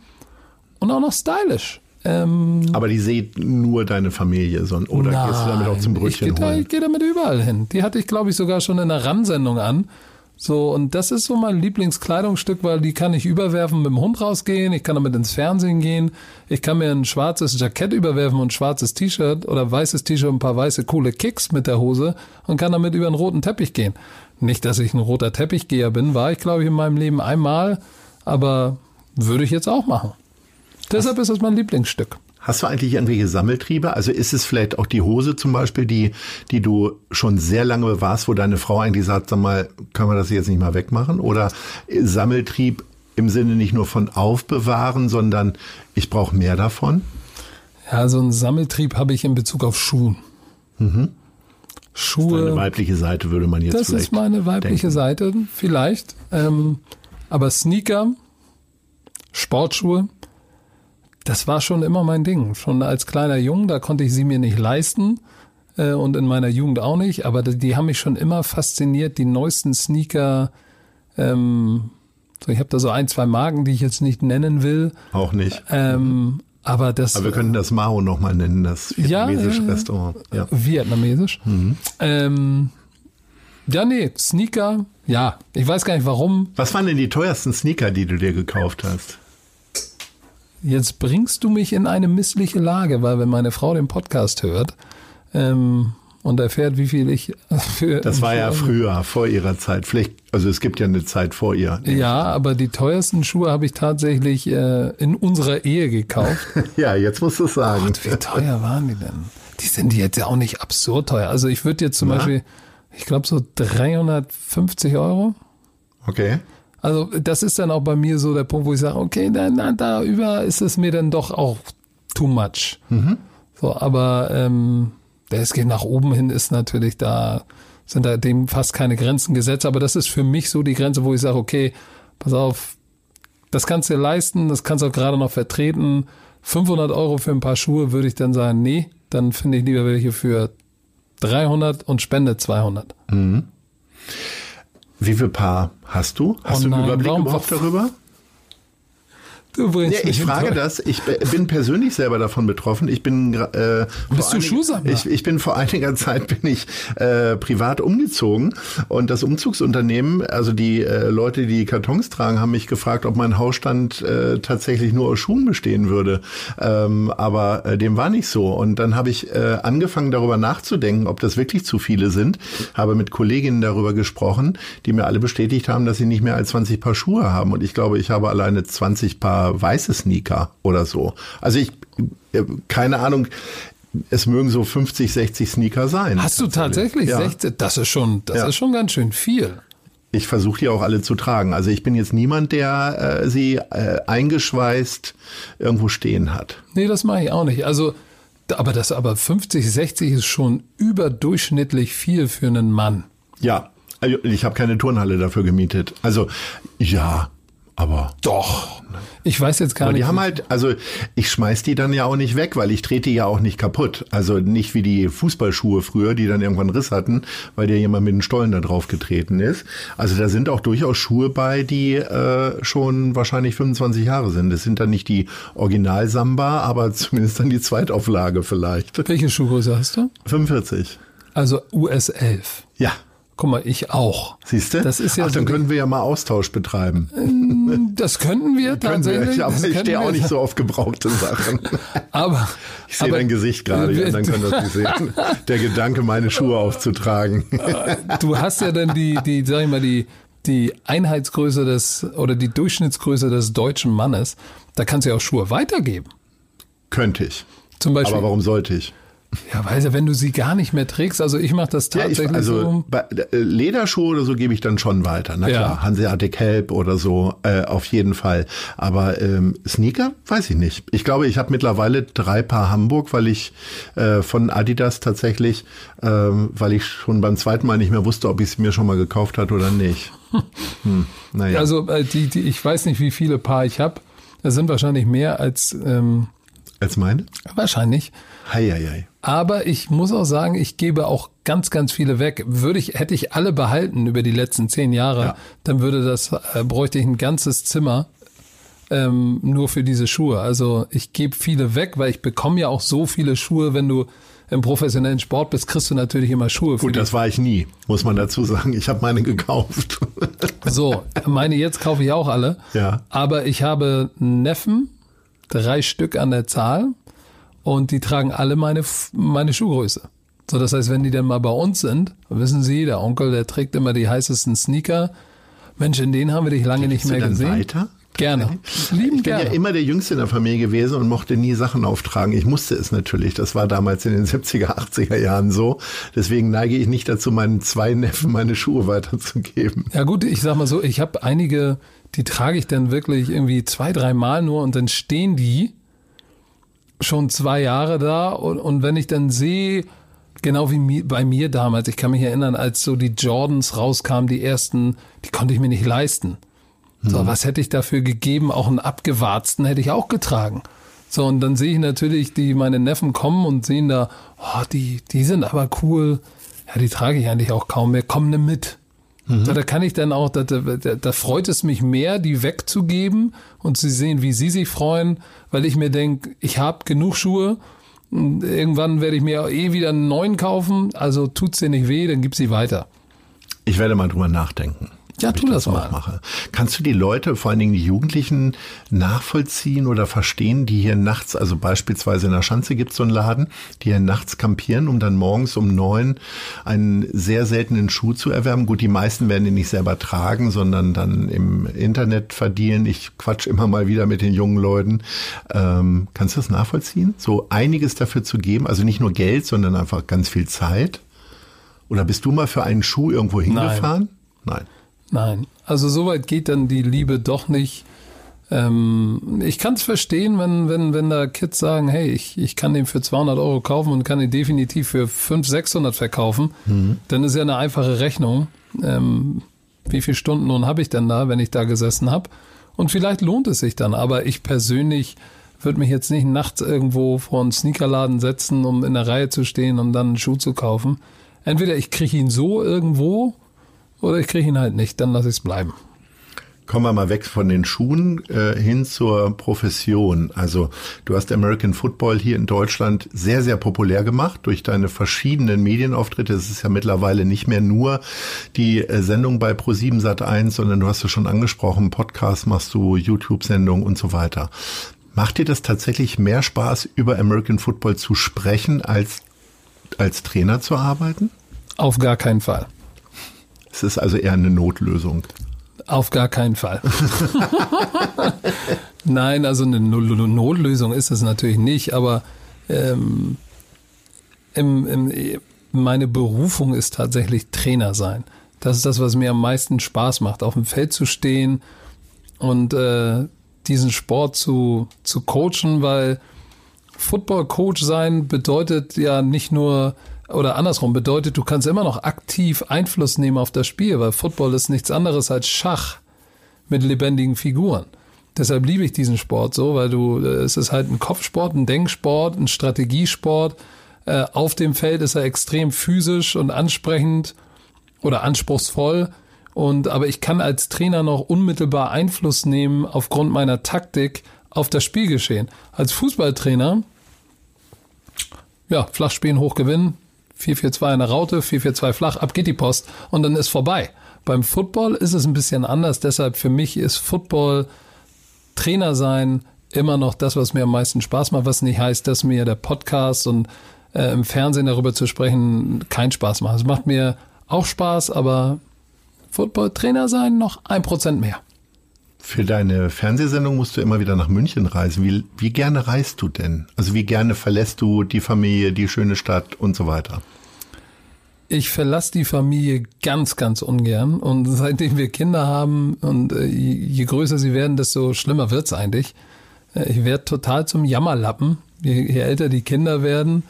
und auch noch stylisch. Ähm, Aber die sieht nur deine Familie, son- oder gehst du damit auch zum Brötchen ich gehe da, holen? ich geh damit überall hin. Die hatte ich, glaube ich, sogar schon in einer RAN-Sendung an. So, und das ist so mein Lieblingskleidungsstück, weil die kann ich überwerfen, mit dem Hund rausgehen, ich kann damit ins Fernsehen gehen, ich kann mir ein schwarzes Jackett überwerfen und ein schwarzes T-Shirt oder weißes T-Shirt und ein paar weiße coole Kicks mit der Hose und kann damit über einen roten Teppich gehen. Nicht, dass ich ein roter Teppichgeher bin, war ich, glaube ich, in meinem Leben einmal, aber würde ich jetzt auch machen. Deshalb ist das mein Lieblingsstück. Hast du eigentlich irgendwelche Sammeltriebe? Also ist es vielleicht auch die Hose zum Beispiel, die, die du schon sehr lange bewahrst, wo deine Frau eigentlich sagt, sag mal, können wir das jetzt nicht mal wegmachen? Oder Sammeltrieb im Sinne nicht nur von aufbewahren, sondern ich brauche mehr davon? Ja, so einen Sammeltrieb habe ich in Bezug auf Schuhen. Schuhe. Eine weibliche Seite würde man jetzt Das vielleicht ist meine weibliche denken. Seite, vielleicht. Ähm, aber Sneaker, Sportschuhe, das war schon immer mein Ding. Schon als kleiner Junge, da konnte ich sie mir nicht leisten äh, und in meiner Jugend auch nicht. Aber die, die haben mich schon immer fasziniert. Die neuesten Sneaker. Ähm, so, ich habe da so ein, zwei Marken, die ich jetzt nicht nennen will. Auch nicht. Ähm, aber das Aber wir könnten das Mao nochmal nennen, das vietnamesische ja, ja. Restaurant. Ja. Vietnamesisch. Ähm, ja, nee, Sneaker, ja. Ich weiß gar nicht warum. Was waren denn die teuersten Sneaker, die du dir gekauft hast? Jetzt bringst du mich in eine missliche Lage, weil wenn meine Frau den Podcast hört, ähm, und erfährt, wie viel ich für. Das war ja früher, vor ihrer Zeit. Vielleicht, also es gibt ja eine Zeit vor ihr. Ja, aber die teuersten Schuhe habe ich tatsächlich äh, in unserer Ehe gekauft. ja, jetzt musst du es sagen. Gott, wie teuer waren die denn? Die sind jetzt ja auch nicht absurd teuer. Also ich würde jetzt zum Na? Beispiel, ich glaube so 350 Euro. Okay. Also das ist dann auch bei mir so der Punkt, wo ich sage, okay, da, da, da über ist es mir dann doch auch too much. So, aber ähm, es geht nach oben hin, ist natürlich da, sind da dem fast keine Grenzen gesetzt. Aber das ist für mich so die Grenze, wo ich sage, okay, pass auf, das kannst du dir leisten, das kannst du auch gerade noch vertreten. 500 Euro für ein paar Schuhe würde ich dann sagen, nee, dann finde ich lieber welche für 300 und spende 200. Wie viel Paar hast du? Hast Oh du einen Überblick überhaupt darüber? Du Ja, ich frage Teufel. das. Ich bin persönlich selber davon betroffen. Ich bin äh, Bist du Schuhsammler? Ich, ich bin vor einiger Zeit bin ich äh, privat umgezogen und das Umzugsunternehmen, also die äh, Leute, die Kartons tragen, haben mich gefragt, ob mein Hausstand äh, tatsächlich nur aus Schuhen bestehen würde. Ähm, aber äh, dem war nicht so. Und dann habe ich äh, angefangen darüber nachzudenken, ob das wirklich zu viele sind. Habe mit Kolleginnen darüber gesprochen, die mir alle bestätigt haben, dass sie nicht mehr als 20 Paar Schuhe haben. Und ich glaube, ich habe alleine 20 Paar weiße Sneaker oder so. Also ich, äh, keine Ahnung, es mögen so 50, 60 Sneaker sein. Hast du tatsächlich Ja. 16? Das ist schon, das Ja. ist schon ganz schön viel. Ich versuche die auch alle zu tragen. Also ich bin jetzt niemand, der äh, sie äh, eingeschweißt irgendwo stehen hat. Nee, das mache ich auch nicht. Also, aber das, aber 50, 60 ist schon überdurchschnittlich viel für einen Mann. Ja, also ich habe keine Turnhalle dafür gemietet. Also ja, aber Doch. Ich weiß jetzt gar Aber nicht. die haben halt, also ich schmeiß die dann ja auch nicht weg, weil ich trete die ja auch nicht kaputt. Also nicht wie die Fußballschuhe früher, die dann irgendwann Riss hatten, weil dir jemand mit den Stollen da drauf getreten ist. Also da sind auch durchaus Schuhe bei, die äh, schon wahrscheinlich 25 Jahre sind. Das sind dann nicht die Original Samba, aber zumindest dann die Zweitauflage vielleicht. Welche Schuhgröße hast du? 45. Also US 11. Ja. Guck mal, ich auch. Siehst du? Das ist ja Ach, so dann die- können wir ja mal Austausch betreiben. Das könnten wir Können wir, tatsächlich. ja, aber ich könnten stehe auch wir. nicht so auf gebrauchte Sachen. Aber Ich sehe aber- dein Gesicht gerade, die Wir- anderen können das nicht sehen. Der Gedanke, meine Schuhe aufzutragen. Du hast ja dann die, die, sag ich mal, die, die Einheitsgröße des oder die Durchschnittsgröße des deutschen Mannes. Da kannst du ja auch Schuhe weitergeben. Könnte ich. Zum Beispiel. Aber warum sollte ich? Ja, weil ja, wenn du sie gar nicht mehr trägst, also ich mache das Ja, ich, tatsächlich also so. bei, äh, Lederschuhe oder so gebe ich dann schon weiter. Na Ja. klar, Hanseatic Help oder so, äh, auf jeden Fall. Aber ähm, Sneaker, weiß ich nicht. Ich glaube, ich habe mittlerweile drei Paar Hamburg, weil ich äh, von Adidas tatsächlich, ähm, weil ich schon beim zweiten Mal nicht mehr wusste, ob ich es mir schon mal gekauft hatte oder nicht. Hm, naja. Also äh, die, die, ich weiß nicht, wie viele Paar ich habe. Das sind wahrscheinlich mehr als ähm, Als meine? wahrscheinlich. Hei, hei, hei. Aber ich muss auch sagen, ich gebe auch ganz, ganz viele weg. Würde ich, hätte ich alle behalten über die letzten zehn Jahre, Ja. dann würde das, äh, bräuchte ich ein ganzes Zimmer ähm, nur für diese Schuhe. Also ich gebe viele weg, weil ich bekomme ja auch so viele Schuhe, wenn du im professionellen Sport bist, kriegst du natürlich immer Schuhe. für Gut, das war ich nie, muss man dazu sagen. Ich habe meine gekauft. So, meine jetzt kaufe ich auch alle. Ja. Aber ich habe Neffen, drei Stück an der Zahl, und die tragen alle meine, meine Schuhgröße. So, das heißt, wenn die dann mal bei uns sind, wissen Sie, der Onkel, der trägt immer die heißesten Sneaker. Mensch, in denen haben wir dich lange nicht Gehst du mehr dann gesehen. weiter? Gerne. Lieben Ich bin gerne. ja immer der Jüngste in der Familie gewesen und mochte nie Sachen auftragen. Ich musste es natürlich. Das war damals in den 70er, 80er Jahren so. Deswegen neige ich nicht dazu, meinen zwei Neffen meine Schuhe weiterzugeben. Ja gut, ich sag mal so, ich habe einige, die trage ich dann wirklich irgendwie zwei, drei Mal nur und dann stehen die schon zwei Jahre da und, und wenn ich dann sehe, genau wie mi- bei mir damals, ich kann mich erinnern, als so die Jordans rauskamen, die ersten, die konnte ich mir nicht leisten. So, was hätte ich dafür gegeben? Auch einen abgewarzten hätte ich auch getragen. So, und dann sehe ich natürlich, die meine Neffen kommen und sehen da, oh, die, die sind aber cool. Ja, die trage ich eigentlich auch kaum mehr. Komm ne mit. So, da kann ich dann auch, da, da, da da freut es mich mehr, die wegzugeben und zu sehen, wie sie sich freuen, weil ich mir denke, ich habe genug Schuhe. Irgendwann werde ich mir eh wieder einen neuen kaufen. Also tut's dir nicht weh, dann gib sie weiter. Ich werde mal drüber nachdenken. Ja, tu das, das mal. Mache. Kannst du die Leute, vor allen Dingen die Jugendlichen, nachvollziehen oder verstehen, die hier nachts, also beispielsweise in der Schanze gibt es so einen Laden, die hier nachts kampieren, um dann morgens um neun einen sehr seltenen Schuh zu erwerben? Gut, die meisten werden ihn nicht selber tragen, sondern dann im Internet verdienen. Ich quatsch immer mal wieder mit den jungen Leuten. Ähm, kannst du das nachvollziehen? So einiges dafür zu geben, also nicht nur Geld, sondern einfach ganz viel Zeit? Oder bist du mal für einen Schuh irgendwo hingefahren? Nein. Nein. Nein, also soweit geht dann die Liebe doch nicht. Ähm, ich kann es verstehen, wenn, wenn, wenn da Kids sagen, hey, ich, ich kann den für 200 Euro kaufen und kann ihn definitiv für 500, 600 verkaufen. Mhm. Dann ist ja eine einfache Rechnung. Ähm, wie viele Stunden nun habe ich denn da, wenn ich da gesessen habe? Und vielleicht lohnt es sich dann. Aber ich persönlich würde mich jetzt nicht nachts irgendwo vor einen Sneakerladen setzen, um in der Reihe zu stehen und dann einen Schuh zu kaufen. Entweder ich kriege ihn so irgendwo oder ich kriege ihn halt nicht, dann lasse ich es bleiben. Kommen wir mal weg von den Schuhen äh, hin zur Profession. Also du hast American Football hier in Deutschland sehr, sehr populär gemacht durch deine verschiedenen Medienauftritte. Es ist ja mittlerweile nicht mehr nur die äh, Sendung bei Pro7 Sat1, sondern du hast es schon angesprochen, Podcast machst du, YouTube-Sendung und so weiter. Macht dir das tatsächlich mehr Spaß, über American Football zu sprechen, als als Trainer zu arbeiten? Auf gar keinen Fall. Es ist also eher eine Notlösung. Auf gar keinen Fall. Nein, also eine Notlösung ist es natürlich nicht, aber ähm, im, im, meine Berufung ist tatsächlich Trainer sein. Das ist das, was mir am meisten Spaß macht, auf dem Feld zu stehen und äh, diesen Sport zu, zu coachen, weil Football-Coach sein bedeutet ja nicht nur oder andersrum bedeutet, du kannst immer noch aktiv Einfluss nehmen auf das Spiel, weil Football ist nichts anderes als Schach mit lebendigen Figuren. Deshalb liebe ich diesen Sport so, weil du, äh, es ist halt ein Kopfsport, ein Denksport, ein Strategiesport. Äh, auf dem Feld ist er extrem physisch und ansprechend oder anspruchsvoll. Und, aber ich kann als Trainer noch unmittelbar Einfluss nehmen aufgrund meiner Taktik auf das Spielgeschehen. Als Fußballtrainer, ja, flach spielen, hoch gewinnen, 4-4-2 in der Raute, 4-4-2 flach, ab geht die Post und dann ist vorbei. Beim Football ist es ein bisschen anders, deshalb für mich ist Football Trainer sein immer noch das, was mir am meisten Spaß macht, was nicht heißt, dass mir der Podcast und äh, im Fernsehen darüber zu sprechen keinen Spaß macht. Es macht mir auch Spaß, aber Football Trainer sein noch ein Prozent mehr. Für deine Fernsehsendung musst du immer wieder nach München reisen. Wie, wie gerne reist du denn? Also wie gerne verlässt du die Familie, die schöne Stadt und so weiter? Ich verlasse die Familie ganz, ganz ungern. Und seitdem wir Kinder haben und äh, je größer sie werden, desto schlimmer wird's eigentlich. Äh, ich werde total zum Jammerlappen. Je, je älter die Kinder werden,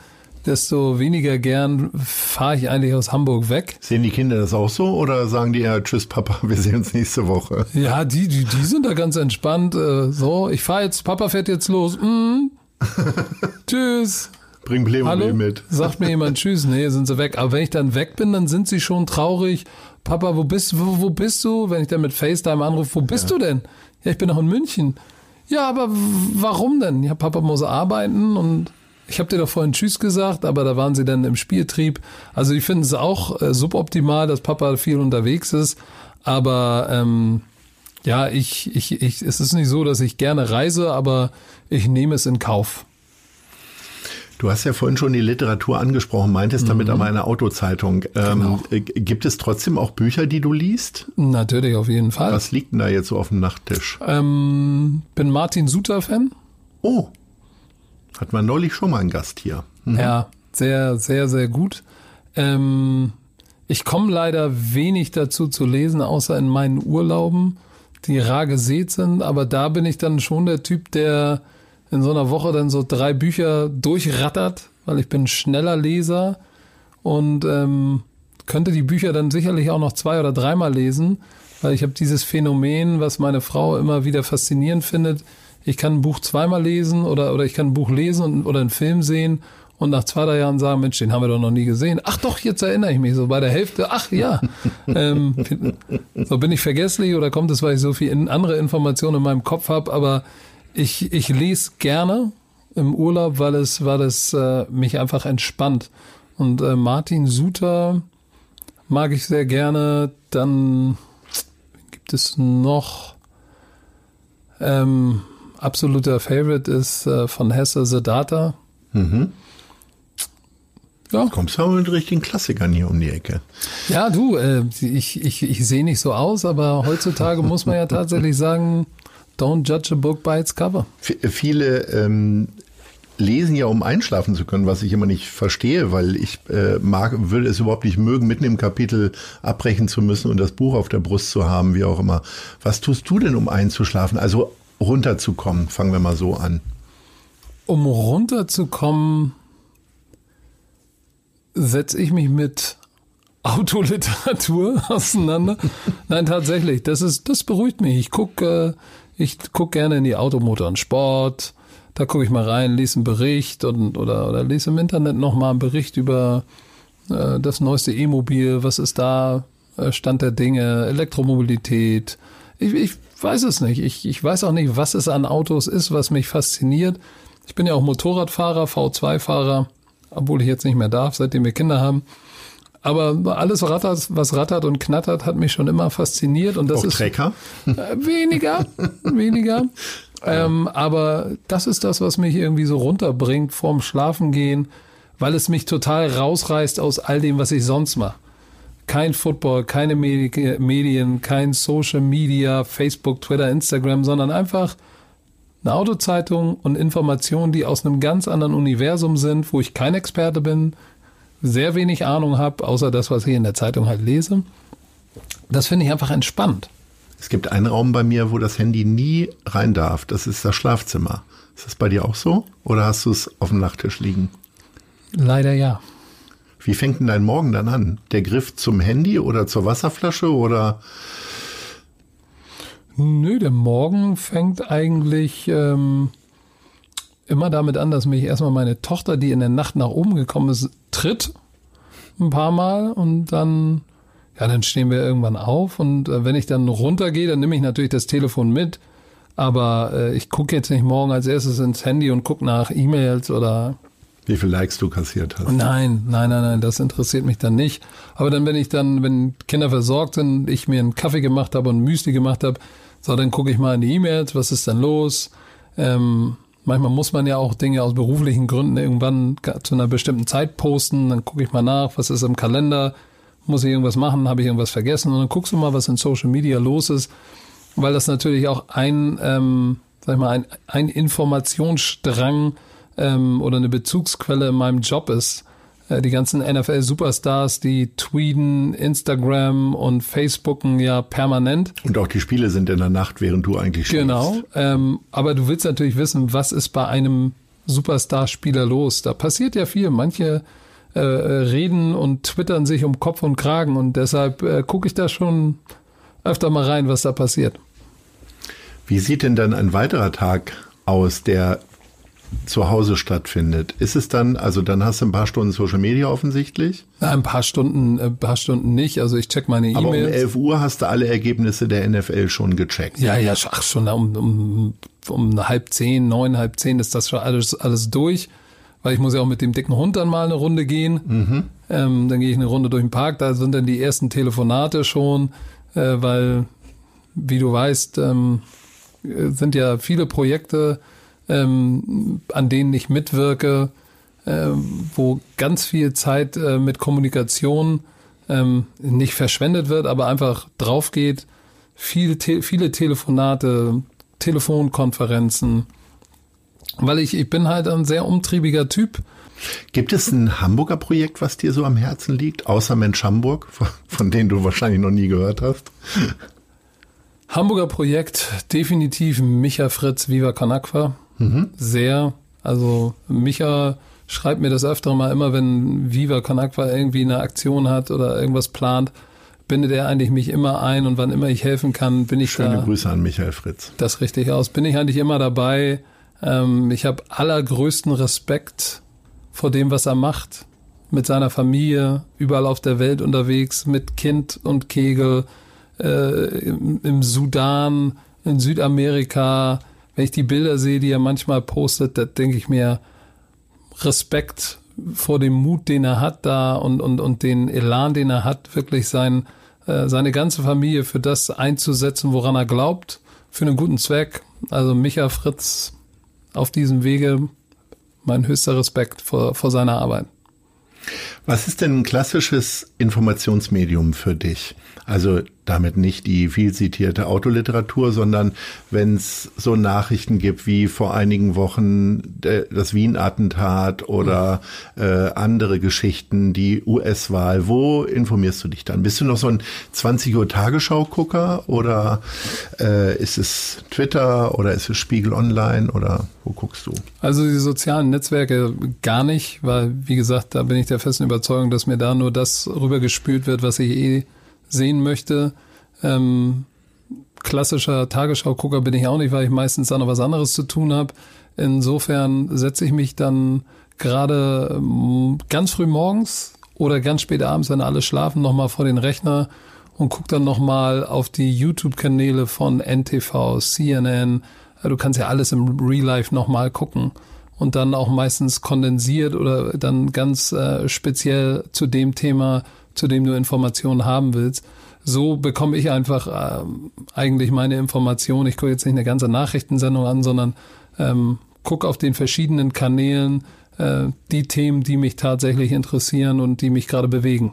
desto weniger gern fahre ich eigentlich aus Hamburg weg. Sehen die Kinder das auch so oder sagen die ja, tschüss Papa, wir sehen uns nächste Woche? Ja, die, die, die sind da ganz entspannt. Äh, so, ich fahre jetzt, Papa fährt jetzt los. Mm. tschüss. Bring Playmobil mit. Sagt mir jemand Tschüss, nee, sind sie weg. Aber wenn ich dann weg bin, dann sind sie schon traurig. Papa, wo bist, wo, wo bist du? Wenn ich dann mit FaceTime anrufe, wo bist ja. du denn? Ja, ich bin noch in München. Ja, aber warum denn? Ja, Papa muss arbeiten und ich habe dir doch vorhin Tschüss gesagt, aber da waren sie dann im Spieltrieb. Also ich finde es auch äh, suboptimal, dass Papa viel unterwegs ist. Aber ähm, ja, ich, ich, ich, es ist nicht so, dass ich gerne reise, aber ich nehme es in Kauf. Du hast ja vorhin schon die Literatur angesprochen, meintest damit mhm. aber eine Autozeitung. Ähm, genau. Äh, gibt es trotzdem auch Bücher, die du liest? Natürlich, auf jeden Fall. Was liegt denn da jetzt so auf dem Nachttisch? Ähm, bin Martin Suter-Fan. Oh. Hat man neulich schon mal einen Gast hier. Mhm. Ja, sehr, sehr, sehr gut. Ähm, ich komme leider wenig dazu zu lesen, außer in meinen Urlauben, die rar gesät sind. Aber da bin ich dann schon der Typ, der in so einer Woche dann so drei Bücher durchrattert, weil ich bin schneller Leser und ähm, könnte die Bücher dann sicherlich auch noch zwei oder dreimal lesen, weil ich habe dieses Phänomen, was meine Frau immer wieder faszinierend findet ich kann ein Buch zweimal lesen oder, oder ich kann ein Buch lesen und, oder einen Film sehen und nach zwei, drei Jahren sagen, Mensch, den haben wir doch noch nie gesehen. Ach doch, jetzt erinnere ich mich so bei der Hälfte. Ach ja, ähm, so bin ich vergesslich oder kommt es, weil ich so viel andere Informationen in meinem Kopf habe. Aber ich, ich lese gerne im Urlaub, weil es, weil es äh, mich einfach entspannt. Und äh, Martin Suter mag ich sehr gerne. Dann gibt es noch? Ähm, absoluter Favorite ist äh, von Hesse The Data. Mhm. Ja. Kommst du aber mit richtigen Klassikern hier um die Ecke. Ja, du, äh, ich, ich, ich sehe nicht so aus, aber heutzutage muss man ja tatsächlich sagen, don't judge a book by its cover. V viele ähm, lesen ja, um einschlafen zu können, was ich immer nicht verstehe, weil ich äh, mag, würde es überhaupt nicht mögen, mitten im Kapitel abbrechen zu müssen und das Buch auf der Brust zu haben, wie auch immer. Was tust du denn, um einzuschlafen? Also runterzukommen, fangen wir mal so an. Um runterzukommen, setze ich mich mit Autoliteratur auseinander. Nein, tatsächlich, das ist, das beruhigt mich. Ich gucke, äh, ich guck gerne in die Automotor und Sport. Da gucke ich mal rein, lese einen Bericht und, oder, oder lese im Internet nochmal einen Bericht über äh, das neueste E-Mobil. Was ist da? Äh, Stand der Dinge, Elektromobilität. Ich, ich weiß es nicht. Ich, ich weiß auch nicht, was es an Autos ist, was mich fasziniert. Ich bin ja auch Motorradfahrer, V2-Fahrer obwohl ich jetzt nicht mehr darf, seitdem wir Kinder haben. Aber alles rattert, was rattert und knattert, hat mich schon immer fasziniert. Und das Auch ist Trecker? Äh, weniger, weniger. Ähm, aber das ist das, was mich irgendwie so runterbringt vorm Schlafengehen, weil es mich total rausreißt aus all dem, was ich sonst mache. Kein Football, keine Medien, kein Social Media, Facebook, Twitter, Instagram, sondern einfach eine Autozeitung und Informationen, die aus einem ganz anderen Universum sind, wo ich kein Experte bin, sehr wenig Ahnung habe, außer das, was ich in der Zeitung halt lese. Das finde ich einfach entspannt. Es gibt einen Raum bei mir, wo das Handy nie rein darf. Das ist das Schlafzimmer. Ist das bei dir auch so? Oder hast du es auf dem Nachttisch liegen? Leider ja. Wie fängt denn dein Morgen dann an? Der Griff zum Handy oder zur Wasserflasche oder Nö, der Morgen fängt eigentlich ähm, immer damit an, dass mich erstmal meine Tochter, die in der Nacht nach oben gekommen ist, tritt ein paar Mal und dann, ja, dann stehen wir irgendwann auf und äh, wenn ich dann runtergehe, dann nehme ich natürlich das Telefon mit, aber äh, ich gucke jetzt nicht morgen als erstes ins Handy und gucke nach E-Mails oder wie viele Likes du kassiert hast. Nein, nein, nein, nein, das interessiert mich dann nicht. Aber dann, wenn ich dann, wenn Kinder versorgt sind, ich mir einen Kaffee gemacht habe und Müsli gemacht habe, so, dann gucke ich mal in die E-Mails, was ist denn los? Ähm, manchmal muss man ja auch Dinge aus beruflichen Gründen irgendwann zu einer bestimmten Zeit posten. Dann gucke ich mal nach, was ist im Kalender, muss ich irgendwas machen, habe ich irgendwas vergessen? Und dann guckst du mal, was in Social Media los ist, weil das natürlich auch ein, ähm, sag ich mal, ein, ein Informationsstrang ähm, oder eine Bezugsquelle in meinem Job ist. Äh, die ganzen NFL-Superstars, die tweeten, Instagram und Facebooken ja permanent. Und auch die Spiele sind in der Nacht, während du eigentlich spielst. Genau. Ähm, aber du willst natürlich wissen, was ist bei einem Superstar-Spieler los? Da passiert ja viel. Manche äh, reden und twittern sich um Kopf und Kragen und deshalb äh, gucke ich da schon öfter mal rein, was da passiert. Wie sieht denn dann ein weiterer Tag aus, der zu Hause stattfindet, ist es dann, also dann hast du ein paar Stunden Social Media offensichtlich? Na, ein paar Stunden, ein äh, paar Stunden nicht. Also ich check meine E-Mails. Aber um 11 Uhr hast du alle Ergebnisse der NFL schon gecheckt. Ja, ja, ach, schon um, um, um halb zehn, neun, halb zehn ist das schon alles, alles durch. Weil ich muss ja auch mit dem dicken Hund dann mal eine Runde gehen. Mhm. Ähm, dann gehe ich eine Runde durch den Park. Da sind dann die ersten Telefonate schon, äh, weil, wie du weißt, ähm, sind ja viele Projekte, ähm, an denen ich mitwirke, äh, wo ganz viel Zeit äh, mit Kommunikation ähm, nicht verschwendet wird, aber einfach drauf geht. Viel, te viele Telefonate, Telefonkonferenzen, weil ich, ich bin halt ein sehr umtriebiger Typ. Gibt es ein Hamburger Projekt, was dir so am Herzen liegt, außer Mensch Hamburg, von denen du wahrscheinlich noch nie gehört hast? Hamburger Projekt, definitiv Micha Fritz Viva Conakwa. Mhm. Sehr. Also Micha schreibt mir das öfter mal immer, wenn Viva Con Aqua irgendwie eine Aktion hat oder irgendwas plant, bindet er eigentlich mich immer ein und wann immer ich helfen kann, bin ich Schöne da. Schöne Grüße an Michael Fritz. Das richtig aus. Bin ich eigentlich immer dabei. Ähm, ich habe allergrößten Respekt vor dem, was er macht. Mit seiner Familie, überall auf der Welt unterwegs, mit Kind und Kegel, äh, im Sudan, in Südamerika, wenn ich die Bilder sehe, die er manchmal postet, da denke ich mir Respekt vor dem Mut, den er hat da und, und, und den Elan, den er hat, wirklich sein, äh, seine ganze Familie für das einzusetzen, woran er glaubt, für einen guten Zweck. Also Micha Fritz auf diesem Wege, mein höchster Respekt vor, vor seiner Arbeit. Was ist denn ein klassisches Informationsmedium für dich? Also damit nicht die viel zitierte Autoliteratur, sondern wenn es so Nachrichten gibt wie vor einigen Wochen das Wien-Attentat oder äh, andere Geschichten, die US-Wahl, wo informierst du dich dann? Bist du noch so ein 20 Uhr Tagesschau-Gucker oder äh, ist es Twitter oder ist es Spiegel Online oder wo guckst du? Also die sozialen Netzwerke gar nicht, weil wie gesagt, da bin ich der festen Überzeugung, dass mir da nur das rübergespült wird, was ich eh sehen möchte. Ähm, klassischer Tagesschau-Gucker bin ich auch nicht, weil ich meistens dann noch was anderes zu tun habe. Insofern setze ich mich dann gerade ähm, ganz früh morgens oder ganz spät abends, wenn alle schlafen, nochmal vor den Rechner und gucke dann nochmal auf die YouTube-Kanäle von NTV, CNN. Du kannst ja alles im Real Life nochmal gucken und dann auch meistens kondensiert oder dann ganz äh, speziell zu dem Thema zu dem du Informationen haben willst. So bekomme ich einfach äh, eigentlich meine Informationen. Ich gucke jetzt nicht eine ganze Nachrichtensendung an, sondern ähm, gucke auf den verschiedenen Kanälen äh, die Themen, die mich tatsächlich interessieren und die mich gerade bewegen.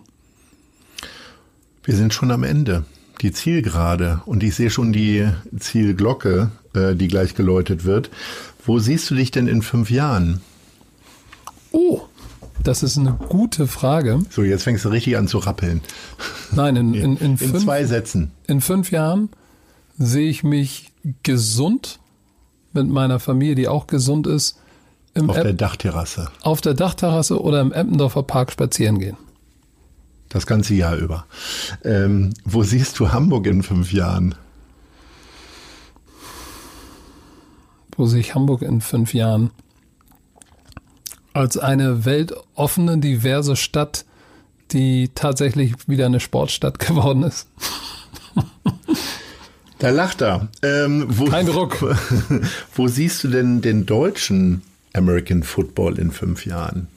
Wir sind schon am Ende. Die Zielgerade und ich sehe schon die Zielglocke, äh, die gleich geläutet wird. Wo siehst du dich denn in fünf Jahren? Oh, das ist eine gute Frage. So, jetzt fängst du richtig an zu rappeln. Nein, in, in, in, in fünf, zwei Sätzen. In fünf Jahren sehe ich mich gesund mit meiner Familie, die auch gesund ist. auf App der Dachterrasse. Auf der Dachterrasse oder im Eppendorfer Park spazieren gehen. Das ganze Jahr über. Ähm, wo siehst du Hamburg in fünf Jahren? Wo sehe ich Hamburg in fünf Jahren? Als eine weltoffene, diverse Stadt, die tatsächlich wieder eine Sportstadt geworden ist. Da lacht er. Ähm, wo, Kein Druck. Wo siehst du denn den deutschen American Football in fünf Jahren?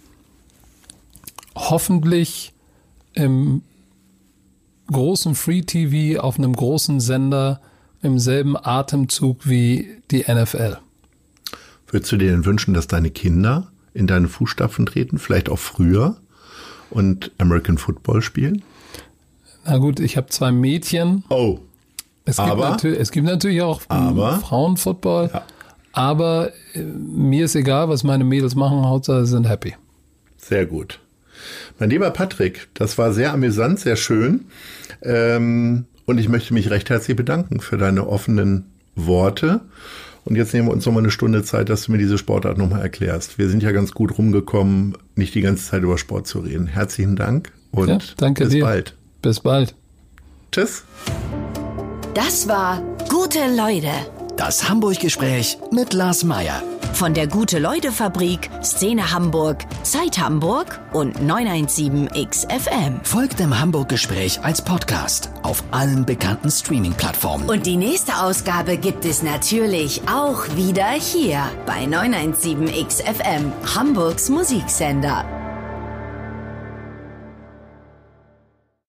Hoffentlich im großen Free TV auf einem großen Sender im selben Atemzug wie die NFL. Würdest du dir denn wünschen, dass deine Kinder in deine Fußstapfen treten, vielleicht auch früher und American Football spielen? Na gut, ich habe zwei Mädchen. Oh. Es gibt, aber, natürlich, es gibt natürlich auch aber, Frauenfootball. Ja. Aber äh, mir ist egal, was meine Mädels machen, Hauptsache sie sind happy. Sehr gut. Mein lieber Patrick, das war sehr amüsant, sehr schön. Ähm, und ich möchte mich recht herzlich bedanken für deine offenen Worte. Und jetzt nehmen wir uns nochmal eine Stunde Zeit, dass du mir diese Sportart nochmal erklärst. Wir sind ja ganz gut rumgekommen, nicht die ganze Zeit über Sport zu reden. Herzlichen Dank und ja, danke bis dir. bald. Bis bald. Tschüss. Das war Gute Leute. Das Hamburg-Gespräch mit Lars Meier. Von der Gute-Leute-Fabrik, Szene Hamburg, Zeit Hamburg und 917XFM. Folgt dem Hamburg-Gespräch als Podcast auf allen bekannten Streaming-Plattformen. Und die nächste Ausgabe gibt es natürlich auch wieder hier bei 917XFM, Hamburgs Musiksender.